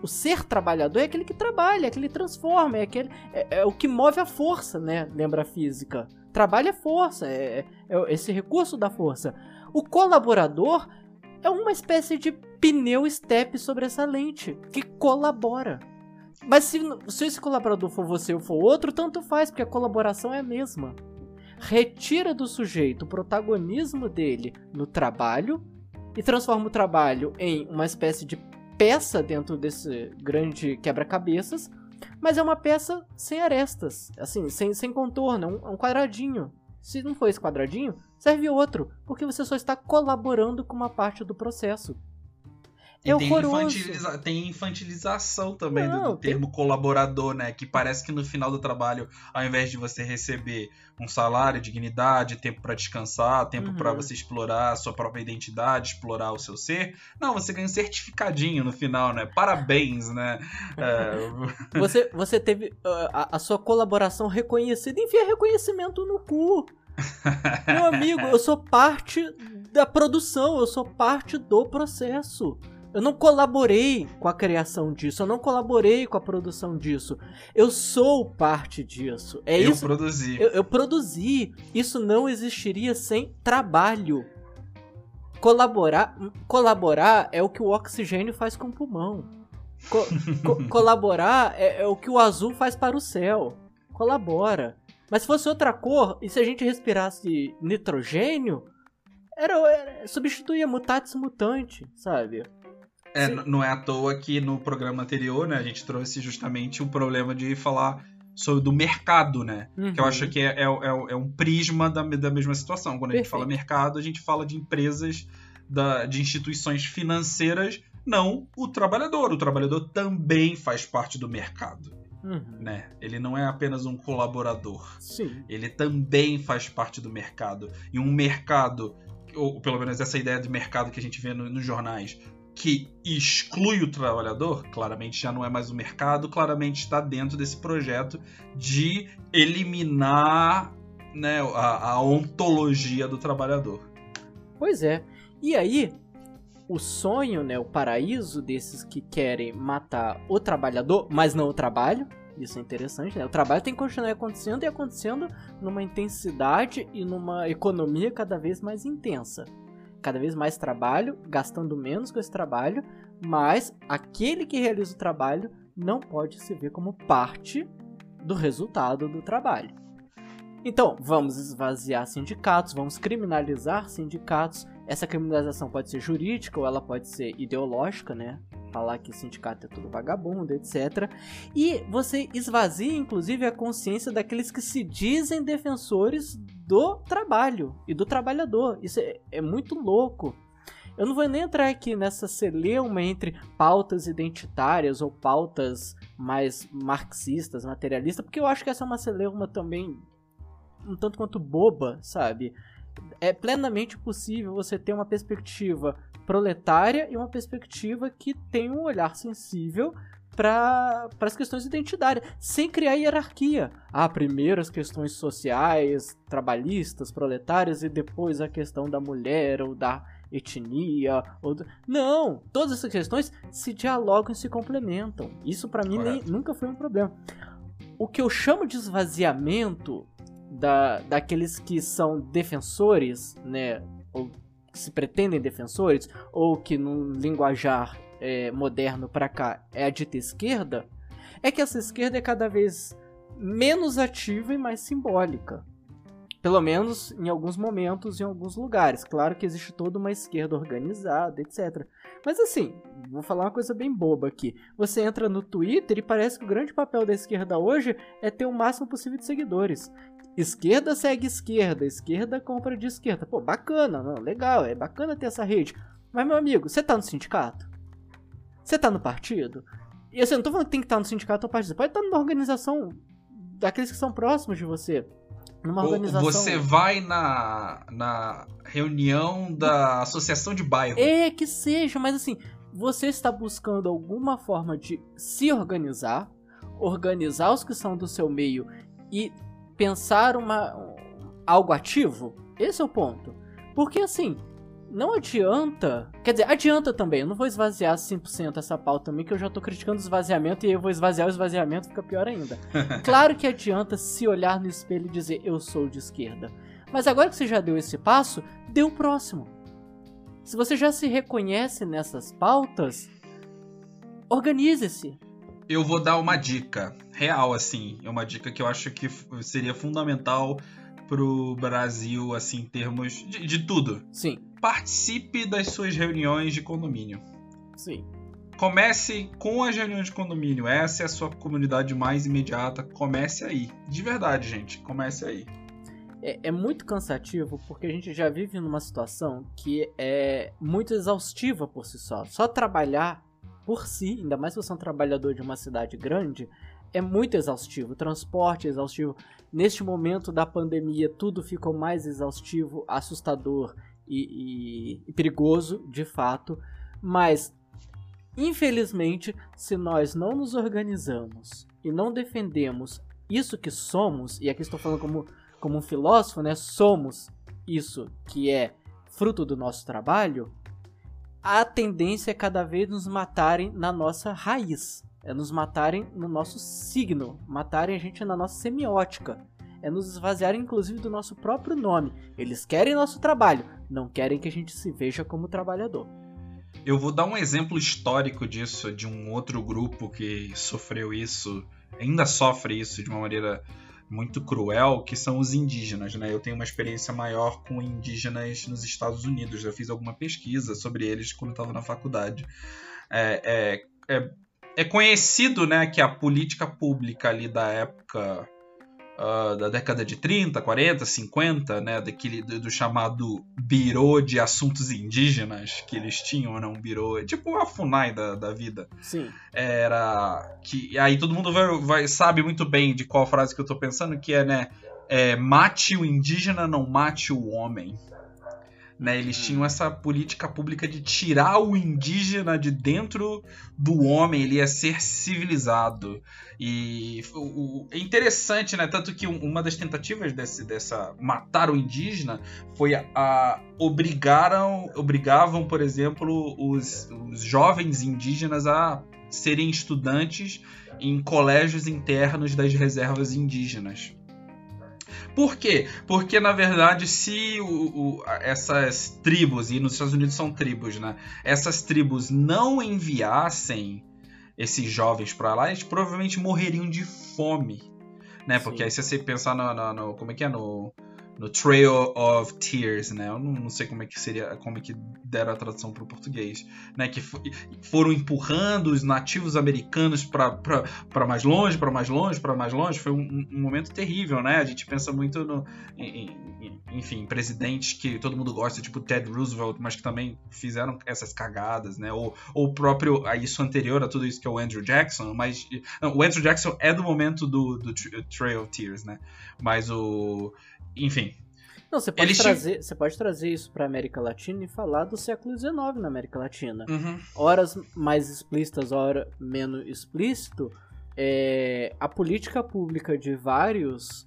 o, ser trabalhador é aquele que trabalha, é aquele que transforma, é, aquele, é, é o que move a força, né? Lembra a física. Trabalho é força, é, é esse recurso da força. O colaborador é uma espécie de pneu step sobre essa lente que colabora. Mas se, se esse colaborador for você ou for outro, tanto faz, porque a colaboração é a mesma. Retira do sujeito o protagonismo dele no trabalho e transforma o trabalho em uma espécie de peça dentro desse grande quebra-cabeças, mas é uma peça sem arestas, assim, sem, sem contorno, é um, um quadradinho. Se não for esse quadradinho, serve outro, porque você só está colaborando com uma parte do processo. É tem, infantiliza tem, infantilização também Não, do, do termo tem... colaborador, né? Que parece que no final do trabalho, ao invés de você receber um salário, dignidade, tempo para descansar, tempo uhum. para você explorar a sua própria identidade, explorar o seu ser, não, você ganha um certificadinho no final, né? Parabéns, né? [LAUGHS] É... você, você teve uh, a, a, sua colaboração reconhecida. Enfia reconhecimento no cu. Meu amigo, eu sou parte da produção, eu sou parte do processo. Eu não colaborei com a criação disso, eu não colaborei com a produção disso. Eu sou parte disso. É eu isso. Produzi. Eu, eu produzi. Isso não existiria sem trabalho. Colaborar, colaborar é o que o oxigênio faz com o pulmão. Co co [LAUGHS] colaborar é, é o que o azul faz para o céu. Colabora. Mas se fosse outra cor, e se a gente respirasse nitrogênio, era, era substituía mutatis mutante, sabe? É, não é à toa que no programa anterior, né, a gente trouxe justamente o problema de falar sobre do mercado, né? Uhum. Que eu acho que é, é, é, é, um prisma da, da mesma situação. Quando a gente fala mercado, a gente fala de empresas, da, de instituições financeiras, não o trabalhador. O trabalhador também faz parte do mercado. Uhum. Né? Ele não é apenas um colaborador. Sim. Ele também faz parte do mercado. E um mercado, ou pelo menos essa ideia de mercado que a gente vê no, nos jornais, que exclui o trabalhador, claramente já não é mais o mercado, claramente está dentro desse projeto de eliminar né, a, a ontologia do trabalhador. Pois é. E aí, o sonho, né, o paraíso desses que querem matar o trabalhador, mas não o trabalho. Isso é interessante, né? O trabalho tem que continuar acontecendo e acontecendo numa intensidade e numa economia cada vez mais intensa cada vez mais trabalho, gastando menos com esse trabalho, mas aquele que realiza o trabalho não pode se ver como parte do resultado do trabalho. Então, vamos esvaziar sindicatos, vamos criminalizar sindicatos. Essa criminalização pode ser jurídica ou ela pode ser ideológica, né? Falar que sindicato é tudo vagabundo, etc. E você esvazia, inclusive, a consciência daqueles que se dizem defensores do trabalho e do trabalhador. Isso é, é muito louco. Eu não vou nem entrar aqui nessa celeuma entre pautas identitárias ou pautas mais marxistas, materialistas, porque eu acho que essa é uma celeuma também um tanto quanto boba, sabe? É plenamente possível você ter uma perspectiva proletária e uma perspectiva que tem um olhar sensível para as questões identitárias, sem criar hierarquia. Ah, primeiro as questões sociais, trabalhistas, proletárias, e depois a questão da mulher ou da etnia. Ou. Não! Todas essas questões se dialogam e se complementam. Isso para mim nem, nunca foi um problema. O que eu chamo de esvaziamento da, daqueles que são defensores, né? Ou se pretendem defensores, ou que no linguajar é, moderno para cá é a dita esquerda, é que essa esquerda é cada vez menos ativa e mais simbólica. Pelo menos em alguns momentos, em alguns lugares. Claro que existe toda uma esquerda organizada, etc. Mas assim, vou falar uma coisa bem boba aqui. Você entra no Twitter e parece que o grande papel da esquerda hoje é ter o máximo possível de seguidores. Esquerda segue esquerda, esquerda compra de esquerda. Pô, bacana, não, legal, é bacana ter essa rede. Mas, meu amigo, você tá no sindicato? Você tá no partido? E assim, eu não tô falando que tem que estar no sindicato ou partido. Você pode estar numa organização daqueles que são próximos de você. Numa organização. Você vai na, na reunião da associação de bairro. É, que seja, mas assim, você está buscando alguma forma de se organizar, organizar os que são do seu meio e pensar uma, algo ativo? Esse é o ponto. Porque assim, não adianta. Quer dizer, adianta também. Eu não vou esvaziar 100% essa pauta também, que eu já tô criticando o esvaziamento e eu vou esvaziar o esvaziamento, fica pior ainda. [LAUGHS] claro que adianta se olhar no espelho e dizer eu sou de esquerda. Mas agora que você já deu esse passo, dê o próximo. Se você já se reconhece nessas pautas, organize-se. Eu vou dar uma dica real, assim. É uma dica que eu acho que seria fundamental pro Brasil, assim, em termos de, de tudo. Sim. Participe das suas reuniões de condomínio. Sim. Comece com as reuniões de condomínio. Essa é a sua comunidade mais imediata. Comece aí. De verdade, gente. Comece aí. É, é, muito cansativo porque a gente já vive numa situação que é muito exaustiva por si só. Só trabalhar por si, ainda mais se você é um trabalhador de uma cidade grande, é muito exaustivo. O transporte é exaustivo. Neste momento da pandemia, tudo ficou mais exaustivo, assustador e, e, e perigoso, de fato. Mas, infelizmente, se nós não nos organizamos e não defendemos isso que somos, e aqui estou falando como, como um filósofo, né? Somos isso que é fruto do nosso trabalho, a tendência é cada vez nos matarem na nossa raiz é nos matarem no nosso signo, matarem a gente na nossa semiótica, é nos esvaziarem inclusive do nosso próprio nome. Eles querem nosso trabalho, não querem que a gente se veja como trabalhador. Eu vou dar um exemplo histórico disso, de um outro grupo que sofreu isso, ainda sofre isso de uma maneira muito cruel, que são os indígenas. Né? Eu tenho uma experiência maior com indígenas nos Estados Unidos. Eu fiz alguma pesquisa sobre eles quando estava na faculdade. É, é, é é conhecido né, que a política pública ali da época uh, da década de 30, 40, 50, né, daquele, do, do, chamado Biro de Assuntos Indígenas que eles tinham, né, um biro, tipo a FUNAI da, da vida. Sim. Era que aí todo mundo vai, vai, sabe muito bem de qual frase que eu tô pensando, que é, né, é, mate o indígena, não mate o homem. Né, eles uhum. tinham essa política pública de tirar o indígena de dentro do homem, ele ia ser civilizado. E o, o, é interessante, né? Tanto que uma das tentativas desse, dessa matar o indígena foi a, a obrigaram, obrigavam, por exemplo, os, os jovens indígenas a serem estudantes em colégios internos das reservas indígenas. Por quê? Porque, na verdade, se o, o, essas tribos, e nos Estados Unidos são tribos, né? Essas tribos não enviassem esses jovens para lá, eles provavelmente morreriam de fome. Né? Porque Sim. aí se você pensar no, no, no, Como é que é? No no Trail of Tears, né? Eu não, não, sei como é que seria, como é que deram a tradução para o português, né? Que foram empurrando os nativos americanos para mais longe, para mais longe, para mais longe. Foi um, um, momento terrível, né? A gente pensa muito no, em, em, enfim, presidentes que todo mundo gosta, tipo Ted Roosevelt, mas que também fizeram essas cagadas, né? Ou, o próprio, a isso anterior a tudo isso que é o Andrew Jackson, mas não, o Andrew Jackson é do momento do, do Trail of Tears, né? Mas o enfim. Não, você pode, trazer, você pode trazer isso para América Latina e falar do século XIX na América Latina. Uhum. Horas mais explícitas, horas menos explícito, é, a política pública de vários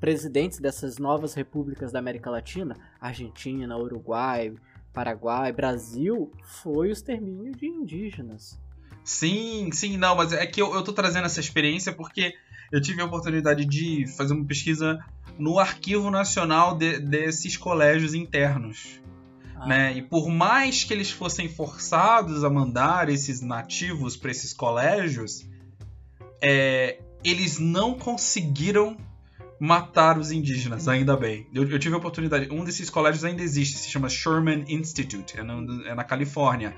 presidentes dessas novas repúblicas da América Latina, Argentina, Uruguai, Paraguai, Brasil, foi o extermínio de indígenas. Sim, sim, não, mas é que eu, eu tô trazendo essa experiência porque eu tive a oportunidade de fazer uma pesquisa no arquivo nacional de, desses colégios internos. Ah. Né? E por mais que eles fossem forçados a mandar esses nativos para esses colégios, é, eles não conseguiram matar os indígenas, ainda bem. Eu, eu, tive a oportunidade. Um desses colégios ainda existe, se chama Sherman Institute, é, é na Califórnia.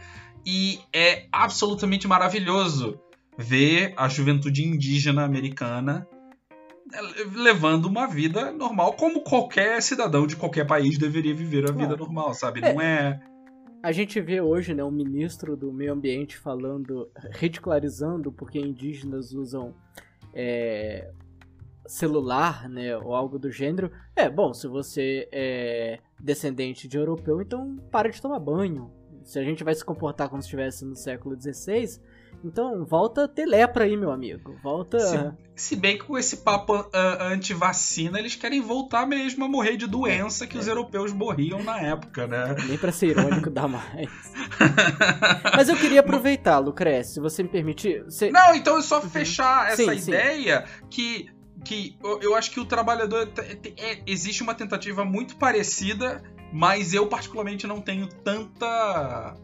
E é absolutamente maravilhoso ver a juventude indígena americana levando uma vida normal, como qualquer cidadão de qualquer país deveria viver a vida normal, sabe? Não é. A gente vê hoje, né, o ministro do meio ambiente falando, ridicularizando porque indígenas usam é, celular, né, ou algo do gênero. É, bom, se você é descendente de europeu, então para de tomar banho. Se a gente vai se comportar como se estivesse no século XVI, Então, volta a ter lepra aí, meu amigo. Volta. Se, se bem que com esse papo uh, anti-vacina, eles querem voltar mesmo a morrer de doença que é. os europeus morriam na época, né? [LAUGHS] Nem pra ser irônico dá mais. [LAUGHS] Mas eu queria aproveitar, Lucrécio, se você me permitir. Você... Não, então é só uhum. fechar essa sim, ideia sim. que que eu acho que o trabalhador é, existe uma tentativa muito parecida, mas eu particularmente não tenho tanta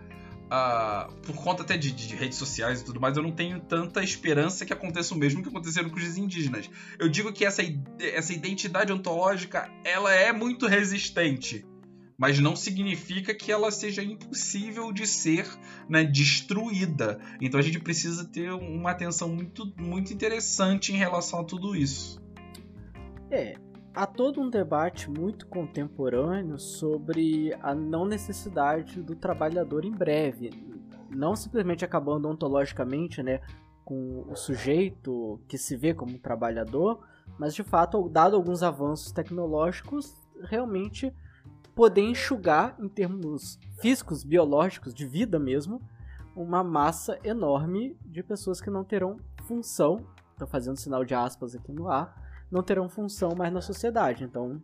Uh, por conta até de, de, redes sociais e tudo mais, eu não tenho tanta esperança que aconteça o mesmo que aconteceram com os indígenas. Eu digo que essa, essa identidade ontológica ela é muito resistente, mas não significa que ela seja impossível de ser né, destruída. Então a gente precisa ter uma atenção muito, muito interessante em relação a tudo isso. É, há todo um debate muito contemporâneo sobre a não necessidade do trabalhador em breve, não simplesmente acabando ontologicamente, né, com o sujeito que se vê como trabalhador, mas de fato, dado alguns avanços tecnológicos, realmente poder enxugar em termos físicos, biológicos, de vida mesmo, uma massa enorme de pessoas que não terão função, estou fazendo sinal de aspas aqui no ar, não terão função mais na sociedade. Então,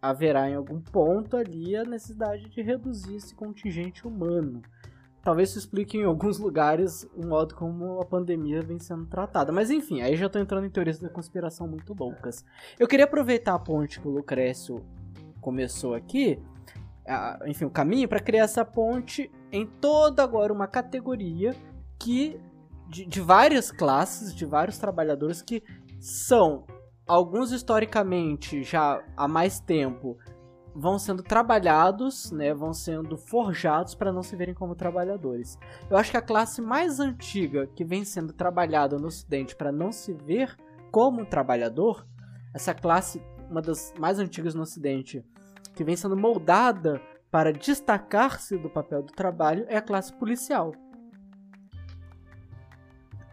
haverá em algum ponto ali a necessidade de reduzir esse contingente humano. Talvez isso explique em alguns [LAUGHS] lugares o modo como a pandemia vem sendo tratada. Mas enfim, aí já estou entrando em teorias da conspiração muito loucas. Eu queria aproveitar a ponte que o Lucrécio começou aqui, enfim, o caminho para criar essa ponte em toda agora uma categoria que de, de várias classes, de vários trabalhadores que são alguns historicamente já há mais tempo vão sendo trabalhados, né, vão sendo forjados para não se verem como trabalhadores. Eu acho que a classe mais antiga que vem sendo trabalhada no Ocidente para não se ver como trabalhador, essa classe, uma das mais antigas no Ocidente, que vem sendo moldada para destacar-se do papel do trabalho, é a classe policial.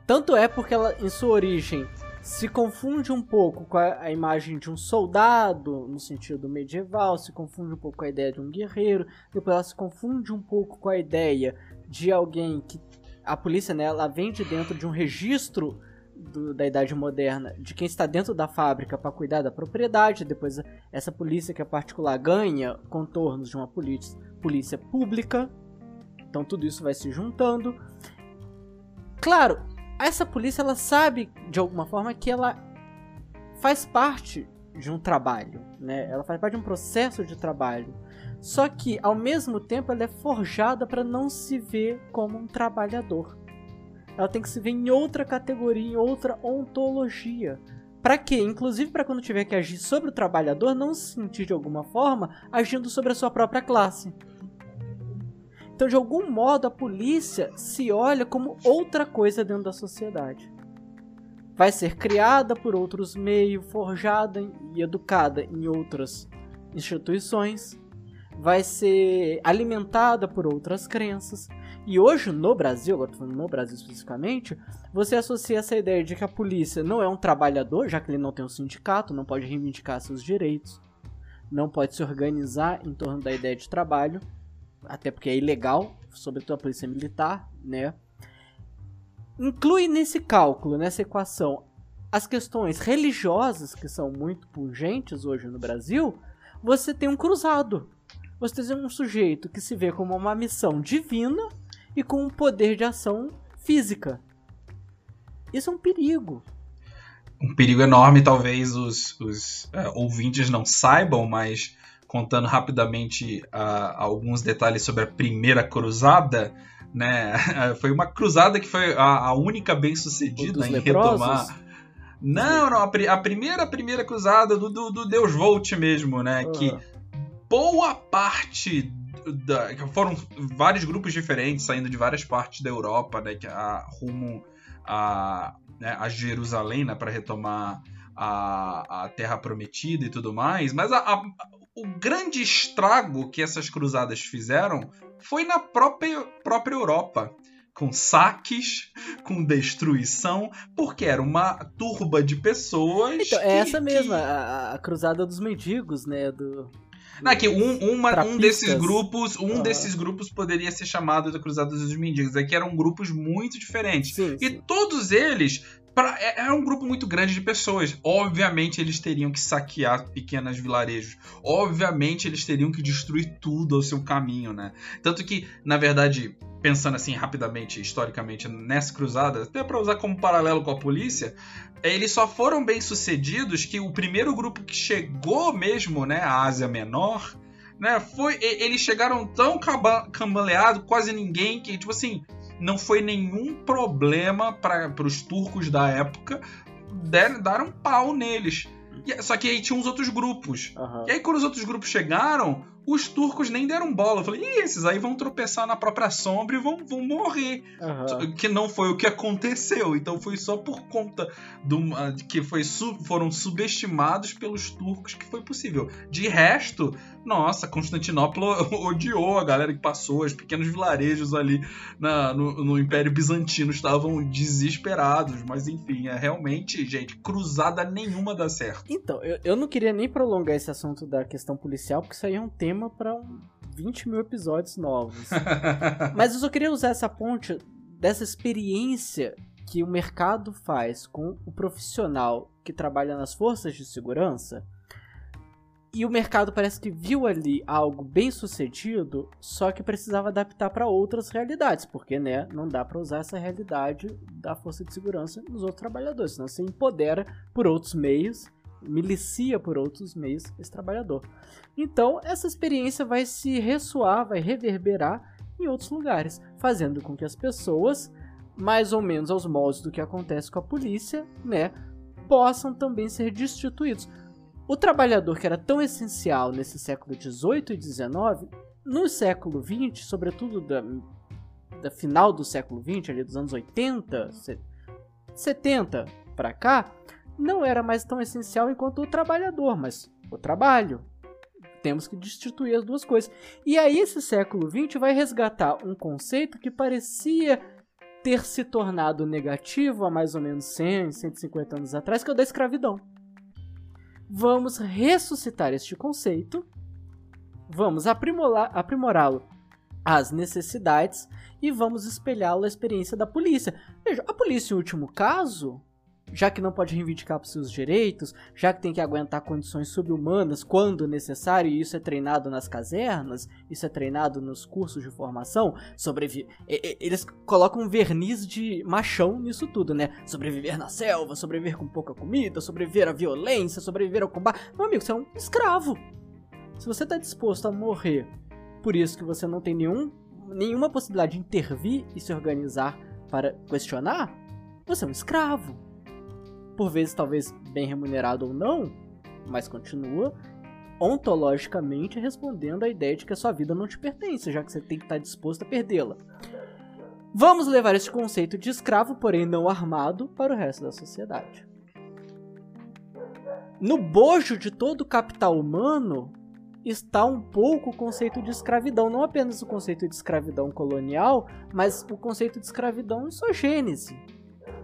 Tanto é porque ela, em sua origem, se confunde um pouco com a, a, imagem de um soldado, no sentido medieval, se confunde um pouco com a ideia de um guerreiro, depois ela se confunde um pouco com a ideia de alguém que. A polícia, né, ela vem de dentro de um registro do, da Idade Moderna de quem está dentro da fábrica para cuidar da propriedade, depois essa polícia que é particular ganha contornos de uma polícia, polícia pública, então tudo isso vai se juntando. Claro, essa polícia ela sabe de alguma forma que ela faz parte de um trabalho, né? Ela faz parte de um processo de trabalho. Só que ao mesmo tempo ela é forjada para não se ver como um trabalhador. Ela tem que se ver em outra categoria, em outra ontologia. Para quê? Inclusive para quando tiver que agir sobre o trabalhador, não se sentir de alguma forma agindo sobre a sua própria classe. Então, de algum modo, a polícia se olha como outra coisa dentro da sociedade. Vai ser criada por outros meios, forjada e educada em outras instituições, vai ser alimentada por outras crenças. E hoje no Brasil, agora falando no Brasil especificamente, você associa essa ideia de que a polícia não é um trabalhador, já que ele não tem um sindicato, não pode reivindicar seus direitos, não pode se organizar em torno da ideia de trabalho, até porque é ilegal, sobretudo a polícia militar, né? Inclui nesse cálculo, nessa equação, as questões religiosas, que são muito pungentes hoje no Brasil, você tem um cruzado. Você tem um sujeito que se vê como uma missão divina e com um poder de ação física. Isso é um perigo. Um perigo enorme, talvez os, os uh, ouvintes não saibam, mas contando rapidamente uh, alguns detalhes sobre a primeira cruzada, né? [LAUGHS] Foi uma cruzada que foi a, a única bem sucedida em leprosos? retomar. Não, não, a, a, primeira a primeira cruzada do, do, do Deus Volt mesmo, né? Uhum. Que boa parte da, foram vários grupos diferentes saindo de várias partes da Europa, né? Que a, rumo a, né, a Jerusalém, né, para retomar a, a Terra Prometida e tudo mais, mas a, a, o grande estrago que essas cruzadas fizeram foi na própria, própria Europa. Com saques, com destruição, porque era uma turba de pessoas. Então, é essa mesma, a, a, cruzada dos mendigos, né? Do... Não, é que um, uma, um desses grupos, um desses grupos poderia ser chamado de Cruzadas dos Mendigos. É que eram grupos muito diferentes. Sim, e sim. todos eles Pra, é, é, um grupo muito grande de pessoas. Obviamente eles teriam que saquear pequenos vilarejos. Obviamente eles teriam que destruir tudo ao seu caminho, né? Tanto que, na verdade, pensando assim rapidamente, historicamente, nessa cruzada, até para usar como paralelo com a polícia, eles só foram bem sucedidos que o primeiro grupo que chegou mesmo, né, à Ásia Menor, né, foi eles chegaram tão cambaleado, quase ninguém que tipo assim não foi nenhum problema para os turcos da época der, dar um pau neles. E, só que aí tinha uns outros grupos. Uhum. E aí, quando os outros grupos chegaram, os turcos nem deram bola. Eu falei, Ih, esses aí vão tropeçar na própria sombra e vão, vão morrer. Uhum. Que não foi o que aconteceu. Então foi só por conta do, que foi, foram subestimados pelos turcos que foi possível. De resto, nossa, Constantinopla [LAUGHS] odiou a galera que passou, os pequenos vilarejos ali na, no, no, Império Bizantino estavam desesperados. Mas enfim, é realmente, gente, cruzada nenhuma dá certo. Então, eu, eu não queria nem prolongar esse assunto da questão policial, porque isso aí é um tema para um 20 mil episódios novos. [LAUGHS] Mas eu só queria usar essa ponte dessa experiência que o mercado faz com o profissional que trabalha nas forças de segurança e o mercado parece que viu ali algo bem sucedido, só que precisava adaptar para outras realidades, porque né, não dá para usar essa realidade da força de segurança nos outros trabalhadores, senão você empodera por outros meios, milicia por outros meios esse trabalhador. Então, essa experiência vai se ressoar, vai reverberar em outros lugares, fazendo com que as pessoas, mais ou menos aos moldes do que acontece com a polícia, né, possam também ser destituídos o trabalhador que era tão essencial nesse século XVIII e XIX, no século XX, sobretudo da, da final do século XX, ali dos anos 80, 70 para cá, não era mais tão essencial enquanto o trabalhador, mas o trabalho. Temos que destituir as duas coisas. E aí esse século XX vai resgatar um conceito que parecia ter se tornado negativo há mais ou menos 100, 150 anos atrás, que é o da escravidão vamos ressuscitar este conceito, vamos aprimorá-lo às necessidades e vamos espelhá-lo à experiência da polícia. Veja, a polícia, em último caso, já que não pode reivindicar os seus direitos, já que tem que aguentar condições subhumanas quando necessário, e isso é treinado nas casernas, isso é treinado nos cursos de formação, sobreviver. Eles colocam verniz de machão nisso tudo, né? Sobreviver na selva, sobreviver com pouca comida, sobreviver à violência, sobreviver ao combate. Meu amigo, você é um escravo. Se você está disposto a morrer por isso que você não tem nenhum, nenhuma possibilidade de intervir e se organizar para questionar, você é um escravo por vezes talvez bem remunerado ou não, mas continua ontologicamente respondendo à ideia de que a sua vida não te pertence, já que você tem que estar disposto a perdê-la. Vamos levar esse conceito de escravo, porém não armado, para o resto da sociedade. No bojo de todo o capital humano está um pouco o conceito de escravidão, não apenas o conceito de escravidão colonial, mas o conceito de escravidão em sua gênese,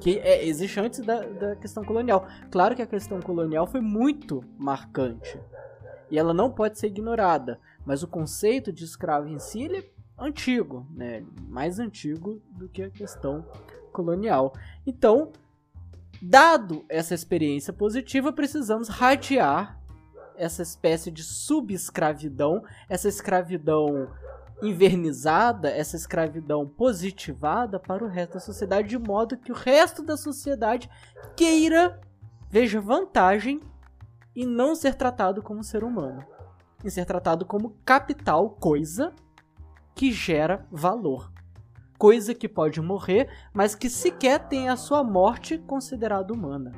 que é, existe antes da, da questão colonial. Claro que a questão colonial foi muito marcante e ela não pode ser ignorada, mas o conceito de escravo em si ele é antigo, né? mais antigo do que a questão colonial. Então, dado essa experiência positiva, precisamos radiar essa espécie de subescravidão, essa escravidão invernizada, essa escravidão positivada para o resto da sociedade, de modo que o resto da sociedade queira, veja vantagem em não ser tratado como ser humano, em ser tratado como capital, coisa que gera valor. Coisa que pode morrer, mas que sequer tem a sua morte considerada humana.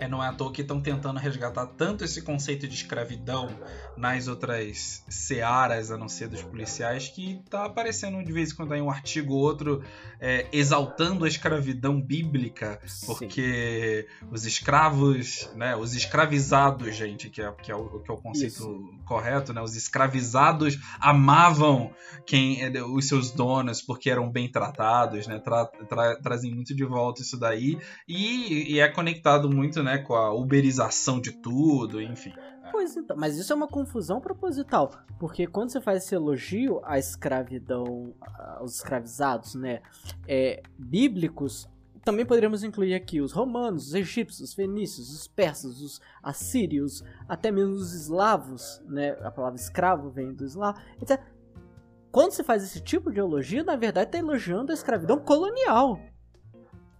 É, não é à toa que estão tentando resgatar tanto esse conceito de escravidão nas outras searas, a não ser dos policiais, que tá aparecendo de vez em quando aí um artigo ou outro é, exaltando a escravidão bíblica, porque Sim. os escravos, né, os escravizados, gente, que é, que é, o, que é o conceito Isso. correto, né, os escravizados amavam quem é, os seus donos porque eram bem tratados, né, tra, tra, trazem muito de volta isso daí, e, e é conectado muito, né, né, com a uberização de tudo, enfim. Pois então, mas isso é uma confusão proposital, porque quando você faz esse elogio à escravidão, aos escravizados, né, é, bíblicos, também poderíamos incluir aqui os romanos, os egípcios, os fenícios, os persas, os assírios, até mesmo os eslavos, né, a palavra escravo vem do eslavo, etc. Quando você faz esse tipo de elogio, na verdade está elogiando a escravidão colonial.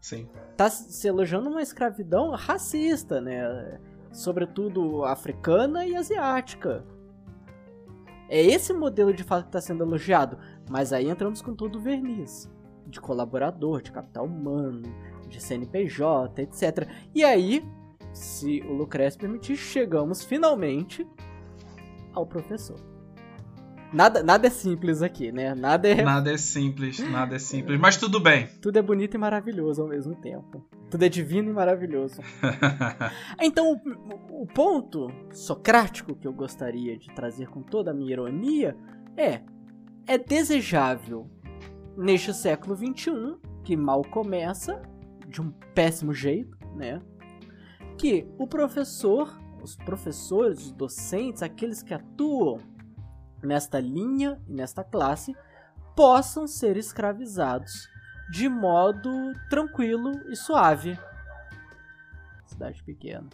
Sim. Tá se elogiando uma escravidão racista, né? sobretudo africana e asiática. É esse modelo de fato que está sendo elogiado, mas aí entramos com todo o verniz de colaborador, de capital humano, de CNPJ, etc. E aí, se o Lucrece permitir, chegamos finalmente ao professor. Nada, nada é simples aqui, né? Nada é. Nada é simples, nada é simples. Mas tudo bem. [LAUGHS] Tudo é bonito e maravilhoso ao mesmo tempo. Tudo é divino e maravilhoso. [LAUGHS] então, o, o ponto socrático que eu gostaria de trazer com toda a minha ironia é: é desejável neste século XXI, que mal começa, de um péssimo jeito, né? Que o professor, os professores, os docentes, aqueles que atuam nesta linha e nesta classe possam ser escravizados de modo tranquilo e suave. Cidade pequena.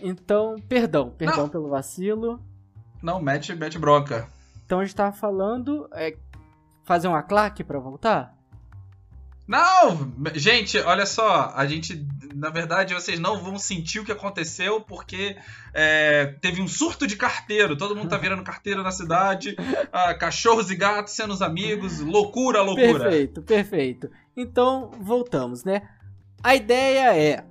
Então, perdão, perdão Não. pelo vacilo. Não, mete, mete bronca. Então a gente tava falando. É, fazer uma claque para voltar? Não! Gente, olha só, a gente. Na verdade, vocês não vão sentir o que aconteceu porque é, teve um surto de carteiro. Todo mundo tá [LAUGHS] virando carteiro na cidade. Ah, cachorros e gatos sendo os amigos. Loucura, loucura. Perfeito, perfeito. Então, voltamos, né? A ideia é.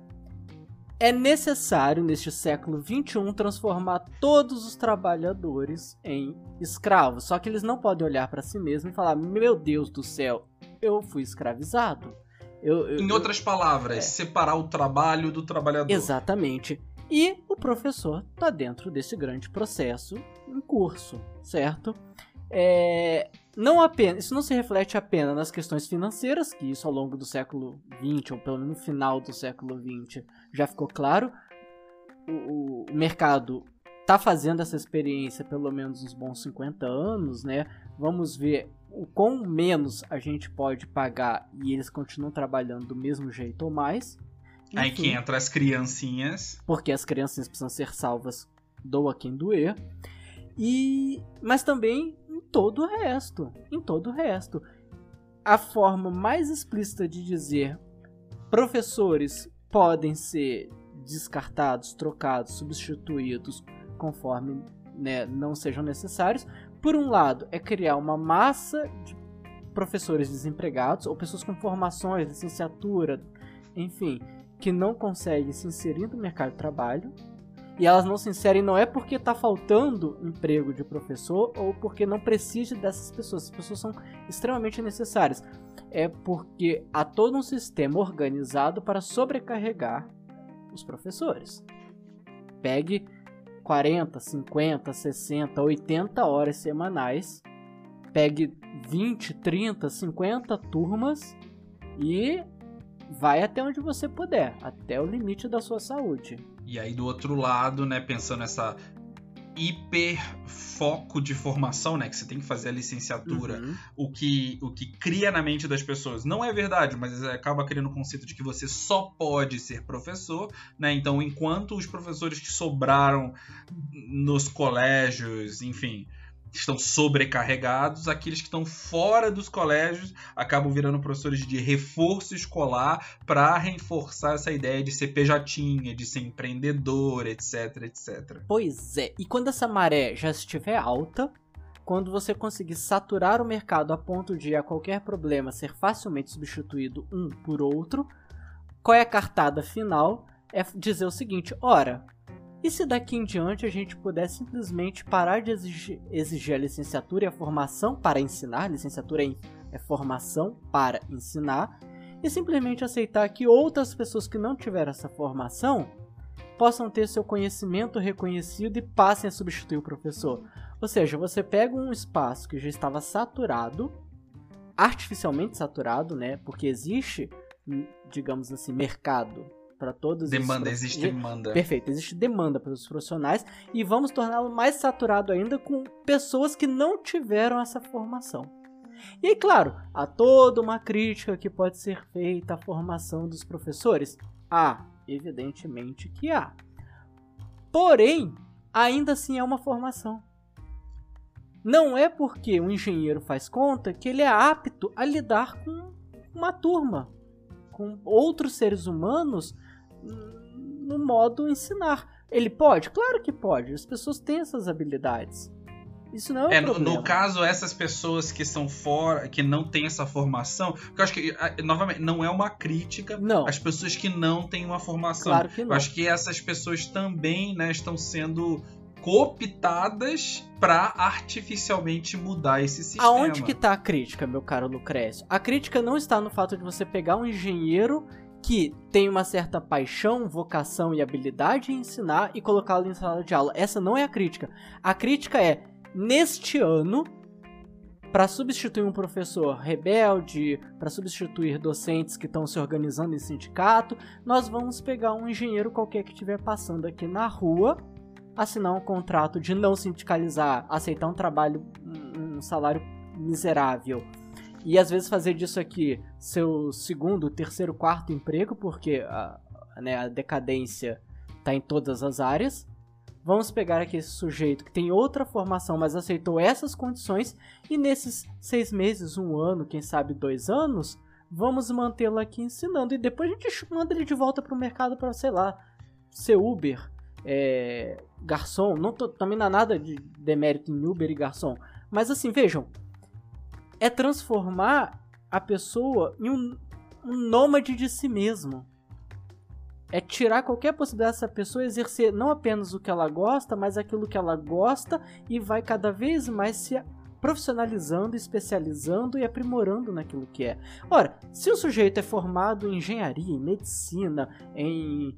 É necessário, neste século XXI, transformar todos os trabalhadores em escravos. Só que eles não podem olhar para si mesmos e falar: Meu Deus do céu, eu fui escravizado. Eu, eu, em outras palavras, é. separar o trabalho do trabalhador. Exatamente. E o professor está dentro desse grande processo em curso, certo? É, não apenas, isso não se reflete apenas nas questões financeiras, que isso ao longo do século XX, ou pelo menos no final do século XX, já ficou claro. O, o mercado está fazendo essa experiência pelo menos uns bons 50 anos, né? Vamos ver o quão menos a gente pode pagar e eles continuam trabalhando do mesmo jeito ou mais. Enfim, Aí que entra as criancinhas. Porque as criancinhas precisam ser salvas, doa quem doer. E mas também em todo o resto, em todo o resto. A forma mais explícita de dizer professores podem ser descartados, trocados, substituídos conforme né, não sejam necessários, por um lado, é criar uma massa de professores desempregados ou pessoas com formações, licenciatura, enfim, que não conseguem se inserir no mercado de trabalho. E elas não se inserem não é porque está faltando emprego de professor ou porque não precisa dessas pessoas. As pessoas são extremamente necessárias. É porque há todo um sistema organizado para sobrecarregar os professores. Pegue 40, 50, 60, 80 horas semanais. Pegue 20, 30, 50 turmas e vai até onde você puder, até o limite da sua saúde. E aí do outro lado, né, pensando nessa hiper foco de formação, né? Que você tem que fazer a licenciatura, uhum. o, que, o que cria na mente das pessoas. Não é verdade, mas acaba criando o conceito de que você só pode ser professor, né? Então, enquanto os professores que sobraram nos colégios, enfim, estão sobrecarregados, aqueles que estão fora dos colégios acabam virando professores de reforço escolar para reforçar essa ideia de ser PJ, de ser empreendedor, etc, etc. Pois é, e quando essa maré já estiver alta, quando você conseguir saturar o mercado a ponto de a qualquer problema ser facilmente substituído um por outro, qual é a cartada final? É dizer o seguinte: ora, e se daqui em diante a gente puder simplesmente parar de exigir, a licenciatura e a formação para ensinar, licenciatura é, é formação para ensinar, e simplesmente aceitar que outras pessoas que não tiveram essa formação possam ter seu conhecimento reconhecido e passem a substituir o professor. Ou seja, você pega um espaço que já estava saturado, artificialmente saturado, né? Porque existe, hum, digamos assim, mercado para todos Demanda, esses... existe demanda. Perfeito, existe demanda para os profissionais e vamos torná-lo mais saturado ainda com pessoas que não tiveram essa formação. E claro, há toda uma crítica que pode ser feita à formação dos professores. Há, evidentemente que há. Porém, ainda assim é uma formação. Não é porque um engenheiro faz conta que ele é apto a lidar com uma turma, com outros seres humanos no modo ensinar. Ele pode? Claro que pode. As pessoas têm essas habilidades. Isso não é, um é no, no caso, essas pessoas que estão fora, que não têm essa formação, porque eu acho que, novamente, não é uma crítica Não. às pessoas que não têm uma formação. Claro que não. Eu acho que essas pessoas também né, estão sendo cooptadas para artificialmente mudar esse sistema. Aonde que tá a crítica, meu caro Lucrécio? A crítica não está no fato de você pegar um engenheiro que tem uma certa paixão, vocação e habilidade em ensinar e colocá-lo em sala de aula. Essa não é a crítica. A crítica é, neste ano, para substituir um professor rebelde, para substituir docentes que estão se organizando em sindicato, nós vamos pegar um engenheiro qualquer que estiver passando aqui na rua, assinar um contrato de não sindicalizar, aceitar um trabalho, um salário miserável. E às vezes fazer disso aqui seu segundo, terceiro, quarto emprego, porque a, né, a decadência está em todas as áreas. Vamos pegar aqui esse sujeito que tem outra formação, mas aceitou essas condições, e nesses seis meses, um ano, quem sabe dois anos, vamos mantê-lo aqui ensinando. E depois a gente manda ele de volta para o mercado para, sei lá, ser Uber, é, garçom. Não tô, também não há nada de demérito em Uber e garçom. Mas assim, vejam, é transformar a pessoa em um, um nômade de si mesmo. É tirar qualquer possibilidade dessa pessoa exercer não apenas o que ela gosta, mas aquilo que ela gosta e vai cada vez mais se profissionalizando, especializando e aprimorando naquilo que é. Ora, se o sujeito é formado em engenharia, em medicina, em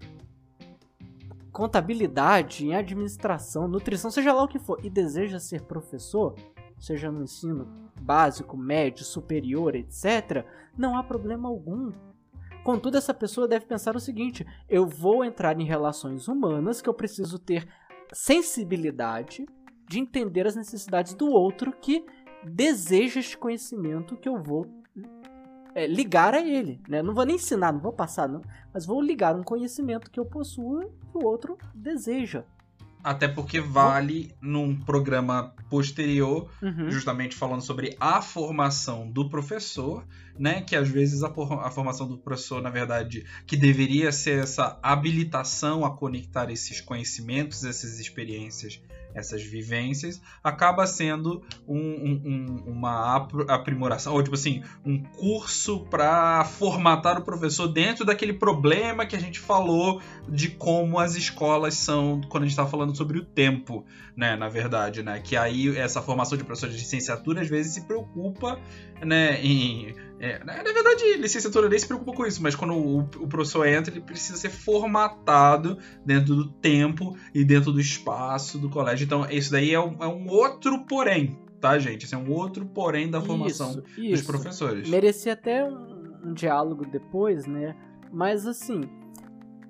contabilidade, em administração, nutrição, seja lá o que for, e deseja ser professor, seja no ensino básico, médio, superior, etc., não há problema algum. Contudo, essa pessoa deve pensar o seguinte: eu vou entrar em relações humanas que eu preciso ter sensibilidade de entender as necessidades do outro que deseja este conhecimento que eu vou é, ligar a ele. Né? Não vou nem ensinar, não vou passar, não, mas vou ligar um conhecimento que eu possuo que o outro deseja. Até porque vale num programa posterior, Uhum. justamente falando sobre a formação do professor, né? Que às vezes a, a formação do professor, na verdade, que deveria ser essa habilitação a conectar esses conhecimentos, essas experiências, essas vivências, acaba sendo um- um- um- uma aprimoração, ou tipo assim, um curso para formatar o professor dentro daquele problema que a gente falou de como as escolas são quando a gente está falando sobre o tempo, né, na verdade, né, que aí essa formação de professor de licenciatura às vezes se preocupa, né, em é, na verdade, licenciatura nem se preocupa com isso, mas quando o, o professor entra, ele precisa ser formatado dentro do tempo e dentro do espaço do colégio. Então, isso daí é um, é um outro porém, tá, gente? Esse é um outro porém da formação Isso, dos isso. professores. Merecia até um, um diálogo depois, né? Mas assim,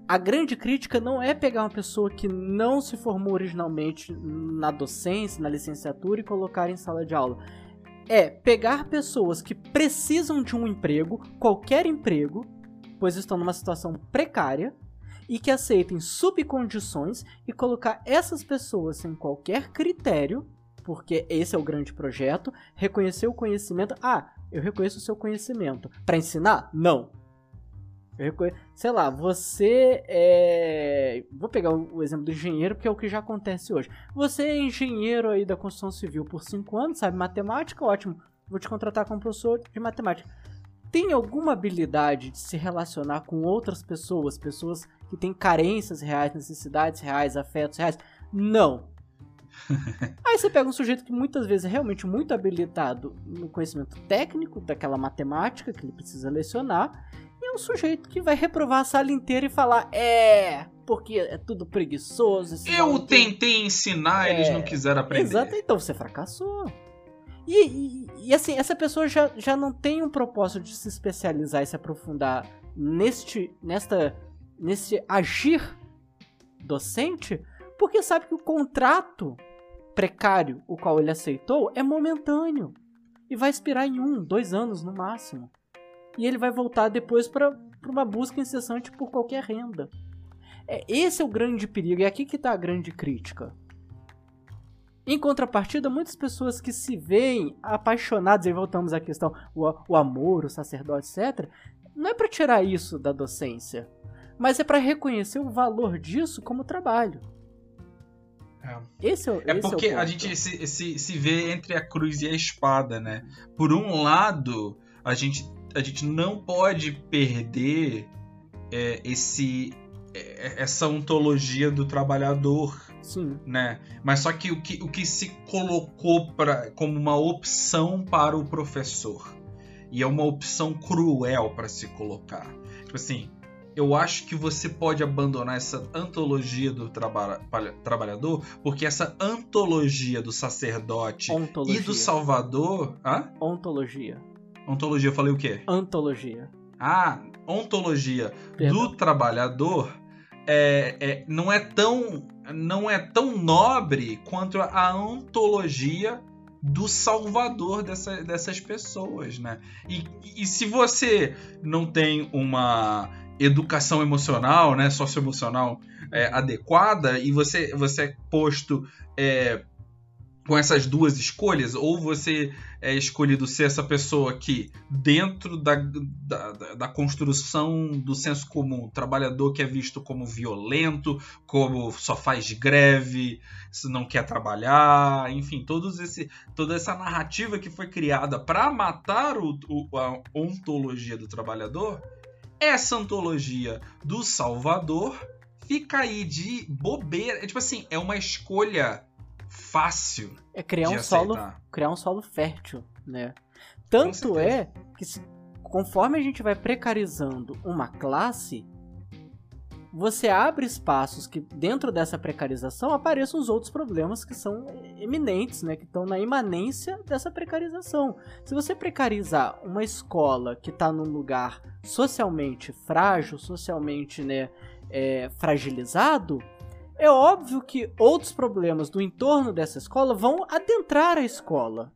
a grande crítica não é pegar uma pessoa que não se formou originalmente na docência, na licenciatura e colocar em sala de aula. É pegar pessoas que precisam de um emprego, qualquer emprego, pois estão numa situação precária e que aceitem subcondições e colocar essas pessoas sem qualquer critério, porque esse é o grande projeto, reconhecer o conhecimento. Ah, eu reconheço o seu conhecimento. Para ensinar? Não. Sei lá, você é. Vou pegar o exemplo do engenheiro, porque é o que já acontece hoje. Você é engenheiro aí da construção civil por 5 anos, sabe matemática? Ótimo. Vou te contratar como professor de matemática. Tem alguma habilidade de se relacionar com outras pessoas, pessoas que têm carências reais, necessidades reais, afetos reais? Não. [LAUGHS] Aí você pega um sujeito que muitas vezes é realmente muito habilitado no conhecimento técnico daquela matemática que ele precisa lecionar, é um sujeito que vai reprovar a sala inteira e falar: é, porque é tudo preguiçoso. Eu maluco tem-" tentei ensinar, eles É, não quiseram aprender. Exato, então você fracassou. E, e- e, assim, essa pessoa já, já não tem um propósito de se especializar e se aprofundar neste, nesta nesse agir docente, porque sabe que o contrato precário, o qual ele aceitou, é momentâneo e vai expirar em um, dois anos no máximo. E ele vai voltar depois para uma busca incessante por qualquer renda. É, esse é o grande perigo, e é aqui que está a grande crítica. Em contrapartida, muitas pessoas que se veem apaixonadas, e voltamos à questão, o, o amor, o sacerdote, etc., não é para tirar isso da docência, mas é para reconhecer o valor disso como trabalho. É. Esse é, é porque é a gente se, se, se vê entre a cruz e a espada, né? Por um lado, a gente, a gente não pode perder é, esse é, essa ontologia do trabalhador, Sim. né? Mas só que o que, o que se colocou pra, como uma opção para o professor e é uma opção cruel para se colocar. Tipo assim, eu acho que você pode abandonar essa antologia do traba trabalhador, porque essa antologia do sacerdote Ontologia. e do salvador. Hã? Ontologia. Ontologia, eu falei o quê? Antologia. Ah, ontologia Perdão. do trabalhador é, é, não é tão não é tão nobre quanto a ontologia do salvador dessa, dessas pessoas, né? E, e se você não tem uma educação emocional, né, socioemocional é, adequada e você, você é posto é, com essas duas escolhas, ou você é escolhido ser essa pessoa que, dentro da, da, da, construção do senso comum, trabalhador que é visto como violento, como só faz greve, não quer trabalhar, enfim, todos esse, toda essa narrativa que foi criada para matar o, o, a ontologia do trabalhador essa antologia do Salvador fica aí de bobeira. É tipo assim, é uma escolha fácil. É criar um aceitar. solo, criar um solo fértil, né? Tanto é que se, conforme a gente vai precarizando uma classe, você abre espaços que dentro dessa precarização apareçam os outros problemas que são eminentes, né, que estão na imanência dessa precarização. Se você precarizar uma escola que está num lugar socialmente frágil, socialmente né, é, fragilizado, é óbvio que outros problemas do entorno dessa escola vão adentrar a escola.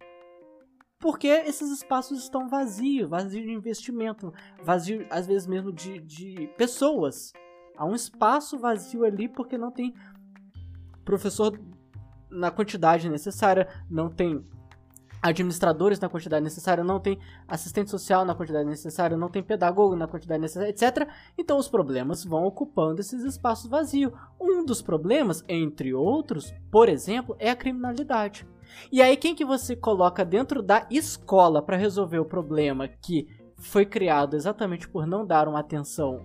Porque esses espaços estão vazios, vazios de investimento, vazios às vezes mesmo de, de pessoas. Há um espaço vazio ali porque não tem professor na quantidade necessária, não tem administradores na quantidade necessária, não tem assistente social na quantidade necessária, não tem pedagogo na quantidade necessária, etc. Então os problemas vão ocupando esses espaços vazios. Um dos problemas, entre outros, por exemplo, é a criminalidade. E aí quem que você coloca dentro da escola para resolver o problema que foi criado exatamente por não dar uma atenção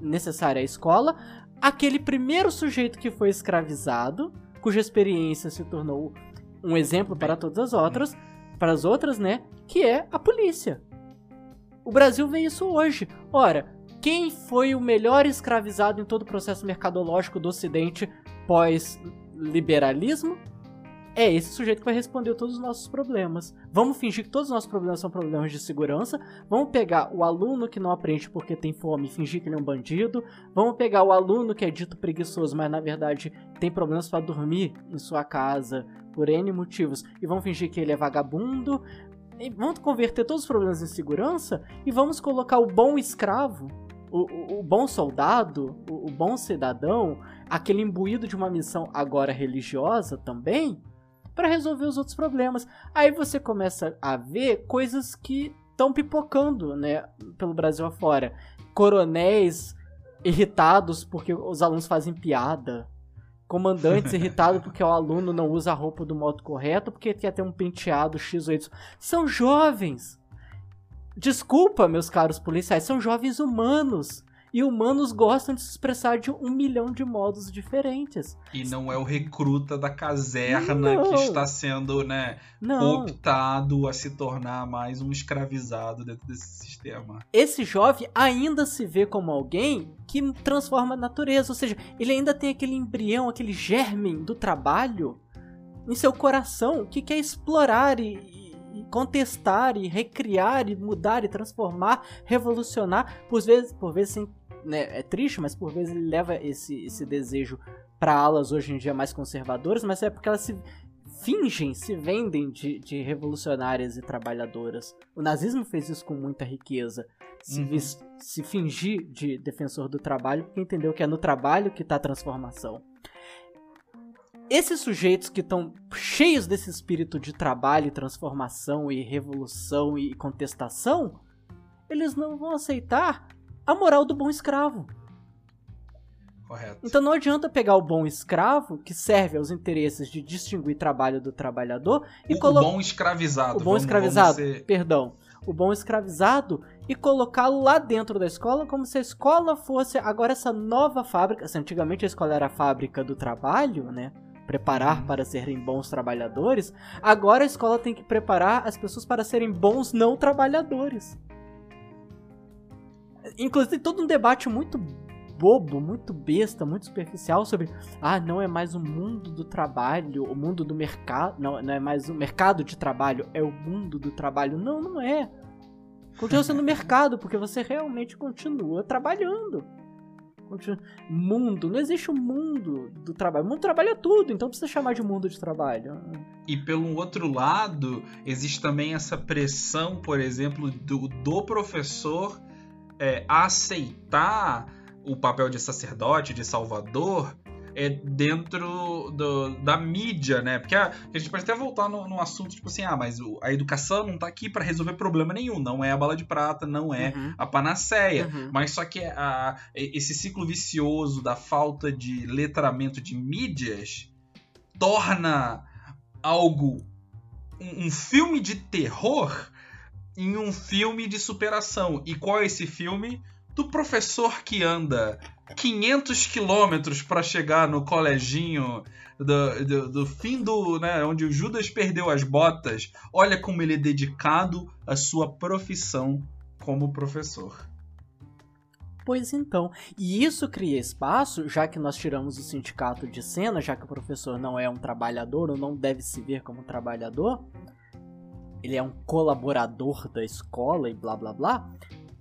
necessária à escola, aquele primeiro sujeito que foi escravizado, cuja experiência se tornou um exemplo para todas as outras, para as outras, né? Que é a polícia. O Brasil vê isso hoje. Ora, quem foi o melhor escravizado em todo o processo mercadológico do Ocidente pós-liberalismo? é esse sujeito que vai responder todos os nossos problemas. Vamos fingir que todos os nossos problemas são problemas de segurança. Vamos pegar o aluno que não aprende porque tem fome e fingir que ele é um bandido. Vamos pegar o aluno que é dito preguiçoso, mas na verdade tem problemas para dormir em sua casa por N motivos. E vamos fingir que ele é vagabundo. E vamos converter todos os problemas em segurança e vamos colocar o bom escravo o, o, o, bom soldado, o, o, bom cidadão, aquele imbuído de uma missão agora religiosa também, para resolver os outros problemas. Aí você começa a ver coisas que estão pipocando, né, pelo Brasil afora. Coronéis irritados porque os alunos fazem piada. Comandantes irritados porque o aluno não usa a roupa do modo correto porque quer ter um penteado X ou Y. São jovens. Desculpa, meus caros policiais, são jovens humanos. E humanos gostam de se expressar de um milhão de modos diferentes. E não é o recruta da caserna não. que está sendo, né, não. optado a se tornar mais um escravizado dentro desse sistema. Esse jovem ainda se vê como alguém que transforma a natureza, ou seja, ele ainda tem aquele embrião, aquele germe do trabalho em seu coração que quer explorar e, contestar e recriar e mudar e transformar, revolucionar, por vezes, por vezes sem né, é triste, mas por vezes ele leva esse, esse desejo para alas hoje em dia mais conservadoras, mas é porque elas se fingem, se vendem de, de revolucionárias e trabalhadoras. O nazismo fez isso com muita riqueza. Se, uhum. se fingir de defensor do trabalho, porque entendeu que é no trabalho que está a transformação. Esses sujeitos que estão cheios desse espírito de trabalho, transformação e revolução e contestação, eles não vão aceitar a moral do bom escravo. Correto. Então não adianta pegar o bom escravo, que serve aos interesses de distinguir trabalho do trabalhador, e colocar. O bom escravizado. O bom vamos, escravizado, vamos ser... perdão. O bom escravizado e colocá-lo lá dentro da escola como se a escola fosse agora essa nova fábrica. Se antigamente a escola era a fábrica do trabalho, né? Preparar uhum. para serem bons trabalhadores, agora a escola tem que preparar as pessoas para serem bons não trabalhadores. Inclusive, tem todo um debate muito bobo, muito besta, muito superficial sobre ah, não é mais o mundo do trabalho, o mundo do mercado, não, não é mais o mercado de trabalho, é o mundo do trabalho. Não, não é. Continua sendo [LAUGHS] mercado, porque você realmente continua trabalhando. Continua... Mundo, não existe o um mundo do trabalho. O mundo trabalha tudo, então precisa chamar de mundo de trabalho. E pelo outro lado, existe também essa pressão, por exemplo, do, do professor é, aceitar o papel de sacerdote, de salvador, é dentro do, da mídia, né? Porque a, a, gente pode até voltar no, no, assunto, tipo assim, ah, mas a educação não tá aqui para resolver problema nenhum, não é a bala de prata, não é uhum. a panaceia, uhum. mas só que a, esse ciclo vicioso da falta de letramento de mídias torna algo, um, um filme de terror em um filme de superação. E qual é esse filme? Do professor que anda 500 quilômetros para chegar no coleginho do, do, do, fim do. Né, onde o Judas perdeu as botas. Olha como ele é dedicado à sua profissão como professor. Pois então, e isso cria espaço, já que nós tiramos o sindicato de cena, já que o professor não é um trabalhador ou não deve se ver como trabalhador, ele é um colaborador da escola e blá blá blá,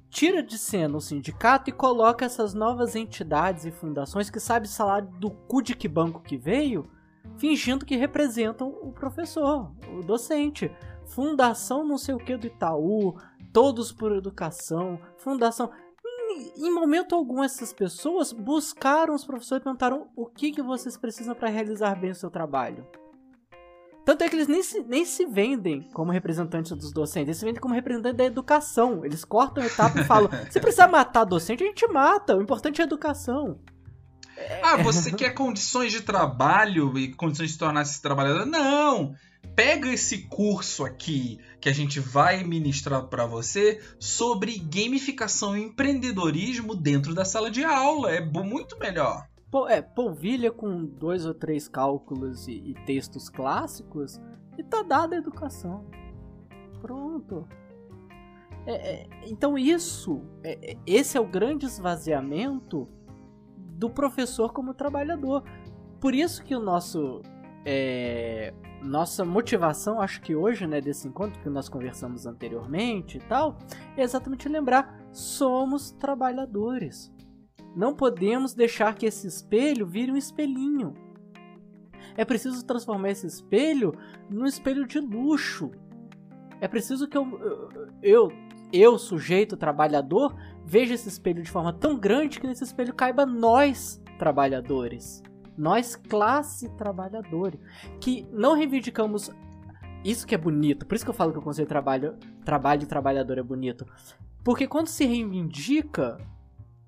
tira de cena o sindicato e coloca essas novas entidades e fundações que sabe salar do cu de que banco que veio, fingindo que representam o professor, o docente. Fundação não sei o que do Itaú, Todos por Educação, Fundação. Em, em momento algum, essas pessoas buscaram os professores e perguntaram o que, que vocês precisam para realizar bem o seu trabalho. Tanto é que eles nem se, nem se vendem como representantes dos docentes, eles se vendem como representantes da educação. Eles cortam a etapa e falam: [LAUGHS] se precisar matar docente, a gente mata. O importante é a educação. Ah, você quer condições de trabalho e condições de se tornar esse trabalhador? Não! Pega esse curso aqui que a gente vai ministrar para você sobre gamificação e empreendedorismo dentro da sala de aula. É muito melhor é, polvilha com dois ou três cálculos e, e textos clássicos e tá dada a educação. Pronto. É, é, então isso, é, é, esse é o grande esvaziamento do professor como trabalhador. Por isso que o nosso é, nossa motivação, acho que hoje, né, desse encontro que nós conversamos anteriormente e tal, é exatamente lembrar: somos trabalhadores. Não podemos deixar que esse espelho vire um espelhinho. É preciso transformar esse espelho num espelho de luxo. É preciso que eu, eu, eu, sujeito trabalhador, veja esse espelho de forma tão grande que nesse espelho caiba nós, trabalhadores. Nós, classe trabalhadora. Que não reivindicamos. Isso que é bonito. Por isso que eu falo que o conceito de trabalho, trabalho e trabalhador é bonito. Porque quando se reivindica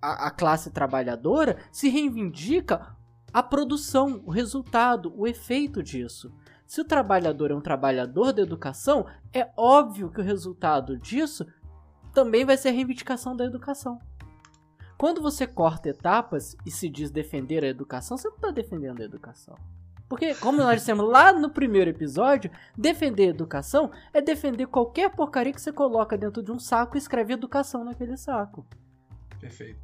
a, a classe trabalhadora se reivindica a produção, o resultado, o efeito disso. Se o trabalhador é um trabalhador da educação, é óbvio que o resultado disso também vai ser a reivindicação da educação. Quando você corta etapas e se diz defender a educação, você não está defendendo a educação. Porque, como nós dissemos lá no primeiro episódio, defender a educação é defender qualquer porcaria que você coloca dentro de um saco e escreve educação naquele saco. Perfeito.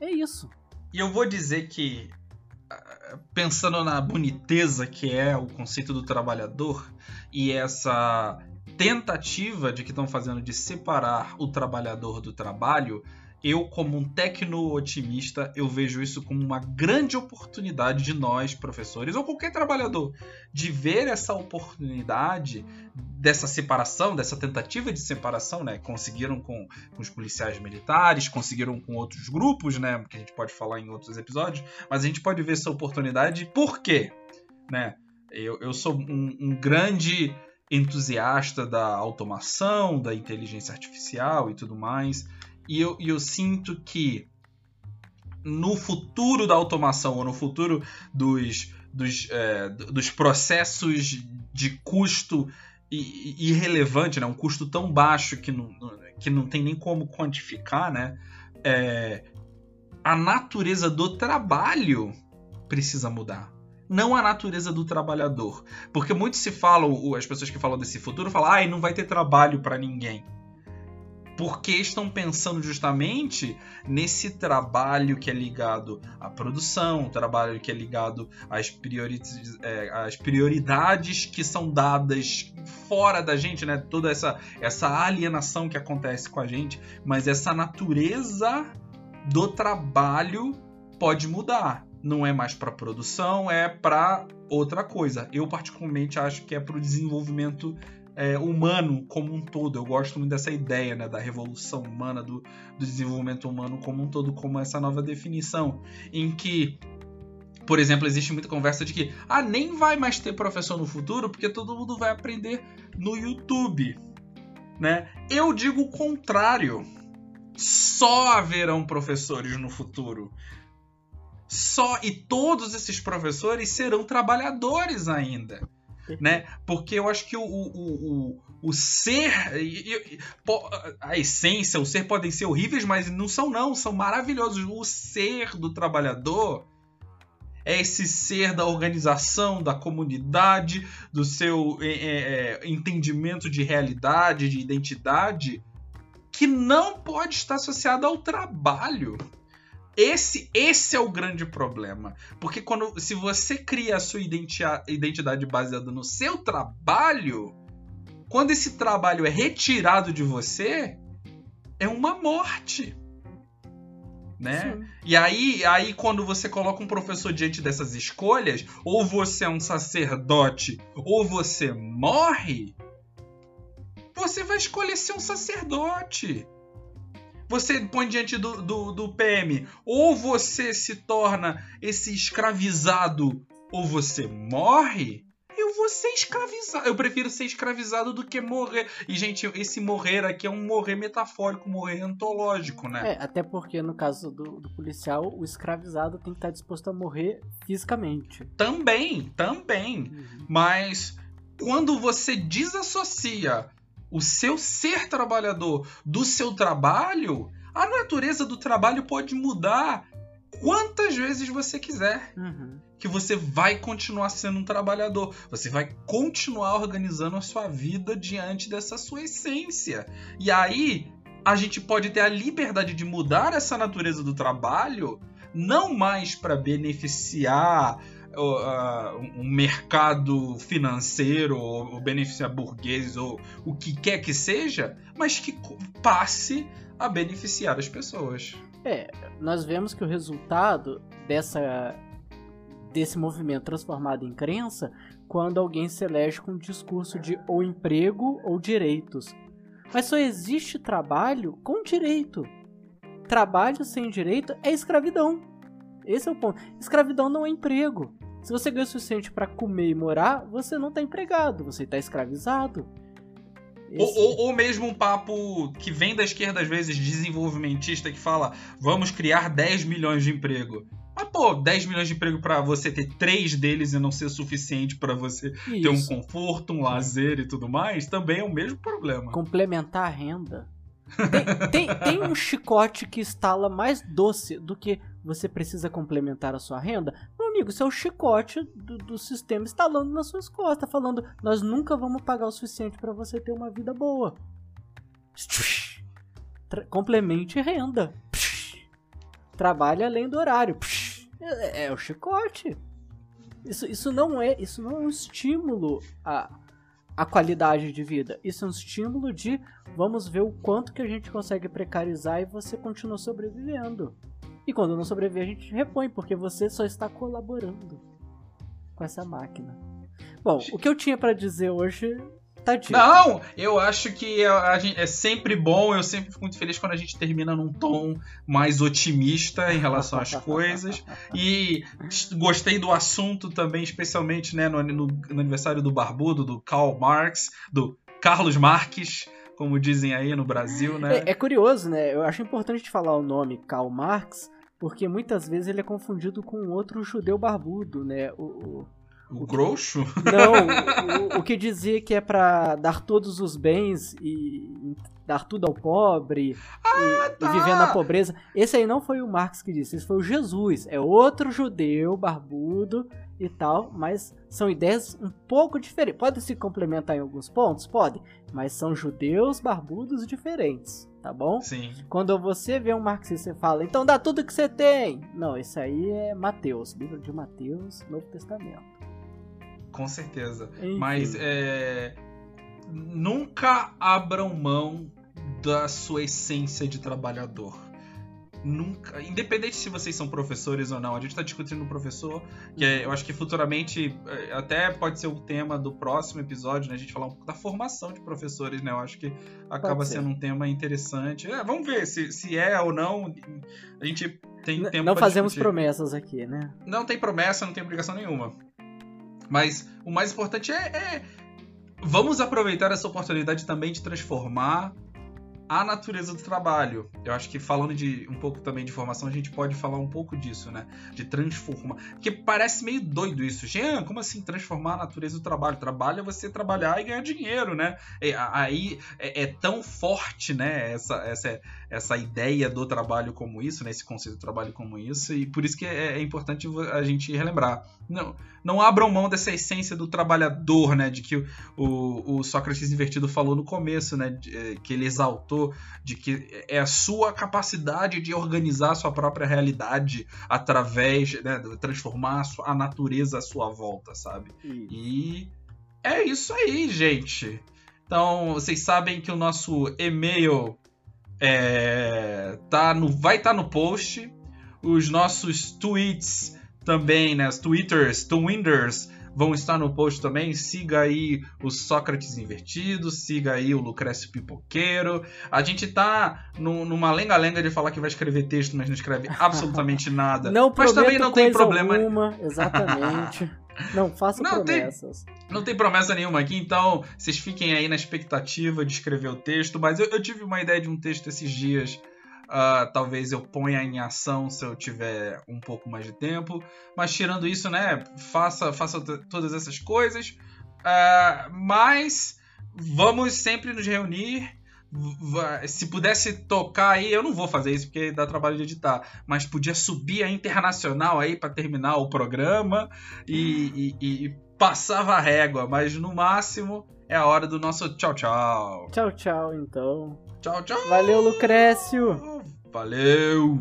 É isso. E eu vou dizer que, pensando na boniteza que é o conceito do trabalhador e essa tentativa de que estão fazendo de separar o trabalhador do trabalho, eu, como um tecno-otimista, eu vejo isso como uma grande oportunidade de nós, professores, ou qualquer trabalhador, de ver essa oportunidade dessa separação, dessa tentativa de separação, né? Conseguiram com, com os policiais militares, conseguiram com outros grupos, né? Que a gente pode falar em outros episódios, mas a gente pode ver essa oportunidade. Por quê? Né? Eu, eu sou um, um grande entusiasta da automação, da inteligência artificial e tudo mais. E eu, eu sinto que no futuro da automação, ou no futuro dos, dos, é, dos processos de custo irrelevante, né? um custo tão baixo que não, que não tem nem como quantificar, né? É, a natureza do trabalho precisa mudar. Não a natureza do trabalhador. Porque muito se falam, as pessoas que falam desse futuro falam, ah, não vai ter trabalho para ninguém porque estão pensando justamente nesse trabalho que é ligado à produção, trabalho que é ligado às, priori é, às prioridades que são dadas fora da gente, né? Toda essa, essa alienação que acontece com a gente, mas essa natureza do trabalho pode mudar. Não é mais para produção, é para outra coisa. Eu particularmente acho que é para o desenvolvimento é, humano como um todo. Eu gosto muito dessa ideia né, da revolução humana, do, do desenvolvimento humano como um todo, como essa nova definição, em que por exemplo, existe muita conversa de que ah, nem vai mais ter professor no futuro porque todo mundo vai aprender no YouTube, né? Eu digo o contrário. Só haverão professores no futuro. Só e todos esses professores serão trabalhadores ainda né? Porque eu acho que o, o, o, o ser, a essência, o ser podem ser horríveis, mas não são não, são maravilhosos. O ser do trabalhador é esse ser da organização, da comunidade, do seu é, é, é entendimento de realidade, de identidade, que não pode estar associado ao trabalho. Esse, esse é o grande problema. Porque quando se você cria a sua identidade baseada no seu trabalho, quando esse trabalho é retirado de você, é uma morte. Né? E aí, aí, quando você coloca um professor diante dessas escolhas, ou você é um sacerdote, ou você morre, você vai escolher ser um sacerdote você põe diante do, do, do PM, ou você se torna esse escravizado, ou você morre, eu vou ser escravizado. Eu prefiro ser escravizado do que morrer. E, gente, esse morrer aqui é um morrer metafórico, um morrer antológico, né? É, até porque no caso do, do, policial, o escravizado tem que estar disposto a morrer fisicamente. Também, também. Uhum. Mas quando você desassocia o seu ser trabalhador do seu trabalho, a natureza do trabalho pode mudar quantas vezes você quiser. Uhum. Que você vai continuar sendo um trabalhador. Você vai continuar organizando a sua vida diante dessa sua essência. E aí, a gente pode ter a liberdade de mudar essa natureza do trabalho, não mais para beneficiar uh, um mercado financeiro, ou beneficiar burgueses, ou o que quer que seja, mas que passe a beneficiar as pessoas. É, nós vemos que o resultado dessa desse movimento transformado em crença quando alguém se elege com um discurso de ou emprego ou direitos. Mas só existe trabalho com direito. Trabalho sem direito é escravidão. Esse é o ponto. Escravidão não é emprego. Se você ganha o suficiente para comer e morar, você não está empregado, você está escravizado. Esse... Ou, ou, ou, mesmo um papo que vem da esquerda, às vezes, desenvolvimentista, que fala vamos criar 10 milhões de emprego. Mas, pô, 10 milhões de emprego para você ter três deles e não ser suficiente para você Isso. ter um conforto, um lazer e tudo mais, também é o mesmo problema. Complementar a renda. Tem, tem, tem um chicote que estala mais doce do que você precisa complementar a sua renda, amigo, isso é o chicote do, do sistema instalando nas suas costas, falando: nós nunca vamos pagar o suficiente para você ter uma vida boa. Complemente renda. Trabalhe além do horário. É, é o chicote. Isso, isso não é isso não é um estímulo a qualidade de vida. Isso é um estímulo de vamos ver o quanto que a gente consegue precarizar e você continua sobrevivendo. E quando não sobreviver, a gente repõe, porque você só está colaborando com essa máquina. Bom, o que eu tinha para dizer hoje Tá Não, eu acho que a, a gente, é sempre bom, eu sempre fico muito feliz quando a gente termina num tom mais otimista em relação às [LAUGHS] coisas. E gostei do assunto também, especialmente né, no, no, no aniversário do Barbudo, do Karl Marx, do Carlos Marques como dizem aí no Brasil, né? É, é, curioso, né? Eu acho importante falar o nome Karl Marx, porque muitas vezes ele é confundido com outro judeu barbudo, né? O, o, o Groucho? Não, [LAUGHS] o, o, que dizia que é para dar todos os bens e dar tudo ao pobre ah, e, tá. e, viver na pobreza. Esse aí não foi o Marx que disse, esse foi o Jesus. É outro judeu barbudo e tal, mas são ideias um pouco diferentes. Podem se complementar em alguns pontos? Pode, mas são judeus barbudos diferentes, tá bom? Sim. Quando você vê um marxista e fala, então dá tudo que você tem. Não, esse aí é Mateus, livro de Mateus, Novo Testamento. Com certeza. Enfim. Mas é, nunca abram mão da sua essência de trabalhador. Nunca, independente se vocês são professores ou não, a gente está discutindo o professor, que é, eu acho que futuramente é, até pode ser o tema do próximo episódio, né? A gente falar um pouco da formação de professores, né? Eu acho que acaba sendo um tema interessante. É, vamos ver se, se é ou não. A gente tem tempo Não fazemos discutir. promessas aqui, né? Não tem promessa, não tem obrigação nenhuma. Mas o mais importante é, é vamos aproveitar essa oportunidade também de transformar a natureza do trabalho. Eu acho que falando de um pouco também de formação, a gente pode falar um pouco disso, né? De transformar. Porque parece meio doido isso. Jean, como assim transformar a natureza do trabalho? Trabalho é você trabalhar e ganhar dinheiro, né? E, aí é, é, tão forte, né? Essa, essa, essa ideia do trabalho como isso, né? Esse conceito do trabalho como isso. E por isso que é, é importante a gente relembrar. Não, não abram mão dessa essência do trabalhador, né? De que o, o, o Sócrates invertido falou no começo, né? De, é, que ele exaltou de que é a sua capacidade de organizar a sua própria realidade através, né, de transformar a, sua, a natureza à sua volta, sabe? E é isso aí, gente. Então, vocês sabem que o nosso e-mail é, tá no, vai estar tá no post. Os nossos tweets também, né? Os twitters, twinders, vão estar no post também. Siga aí o Sócrates Invertido, siga aí o Lucrécio Pipoqueiro. A gente tá no, numa lenga-lenga de falar que vai escrever texto, mas não escreve [LAUGHS] absolutamente nada. Não mas também não tem problema. Alguma, exatamente. [LAUGHS] Não, faça não promessas. Tem, não tem promessa nenhuma aqui, então vocês fiquem aí na expectativa de escrever o texto. Mas eu, eu tive uma ideia de um texto esses dias Uh, talvez eu ponha em ação se eu tiver um pouco mais de tempo. Mas tirando isso, né? Faça, faça todas essas coisas. Uh, mas vamos sempre nos reunir. Se pudesse tocar aí, eu não vou fazer isso porque dá trabalho de editar, mas podia subir a internacional aí para terminar o programa e, e, e passava a régua, mas no máximo é a hora do nosso tchau, tchau. Tchau, tchau, então. Tchau, tchau. Valeu, Lucrécio. Valeu.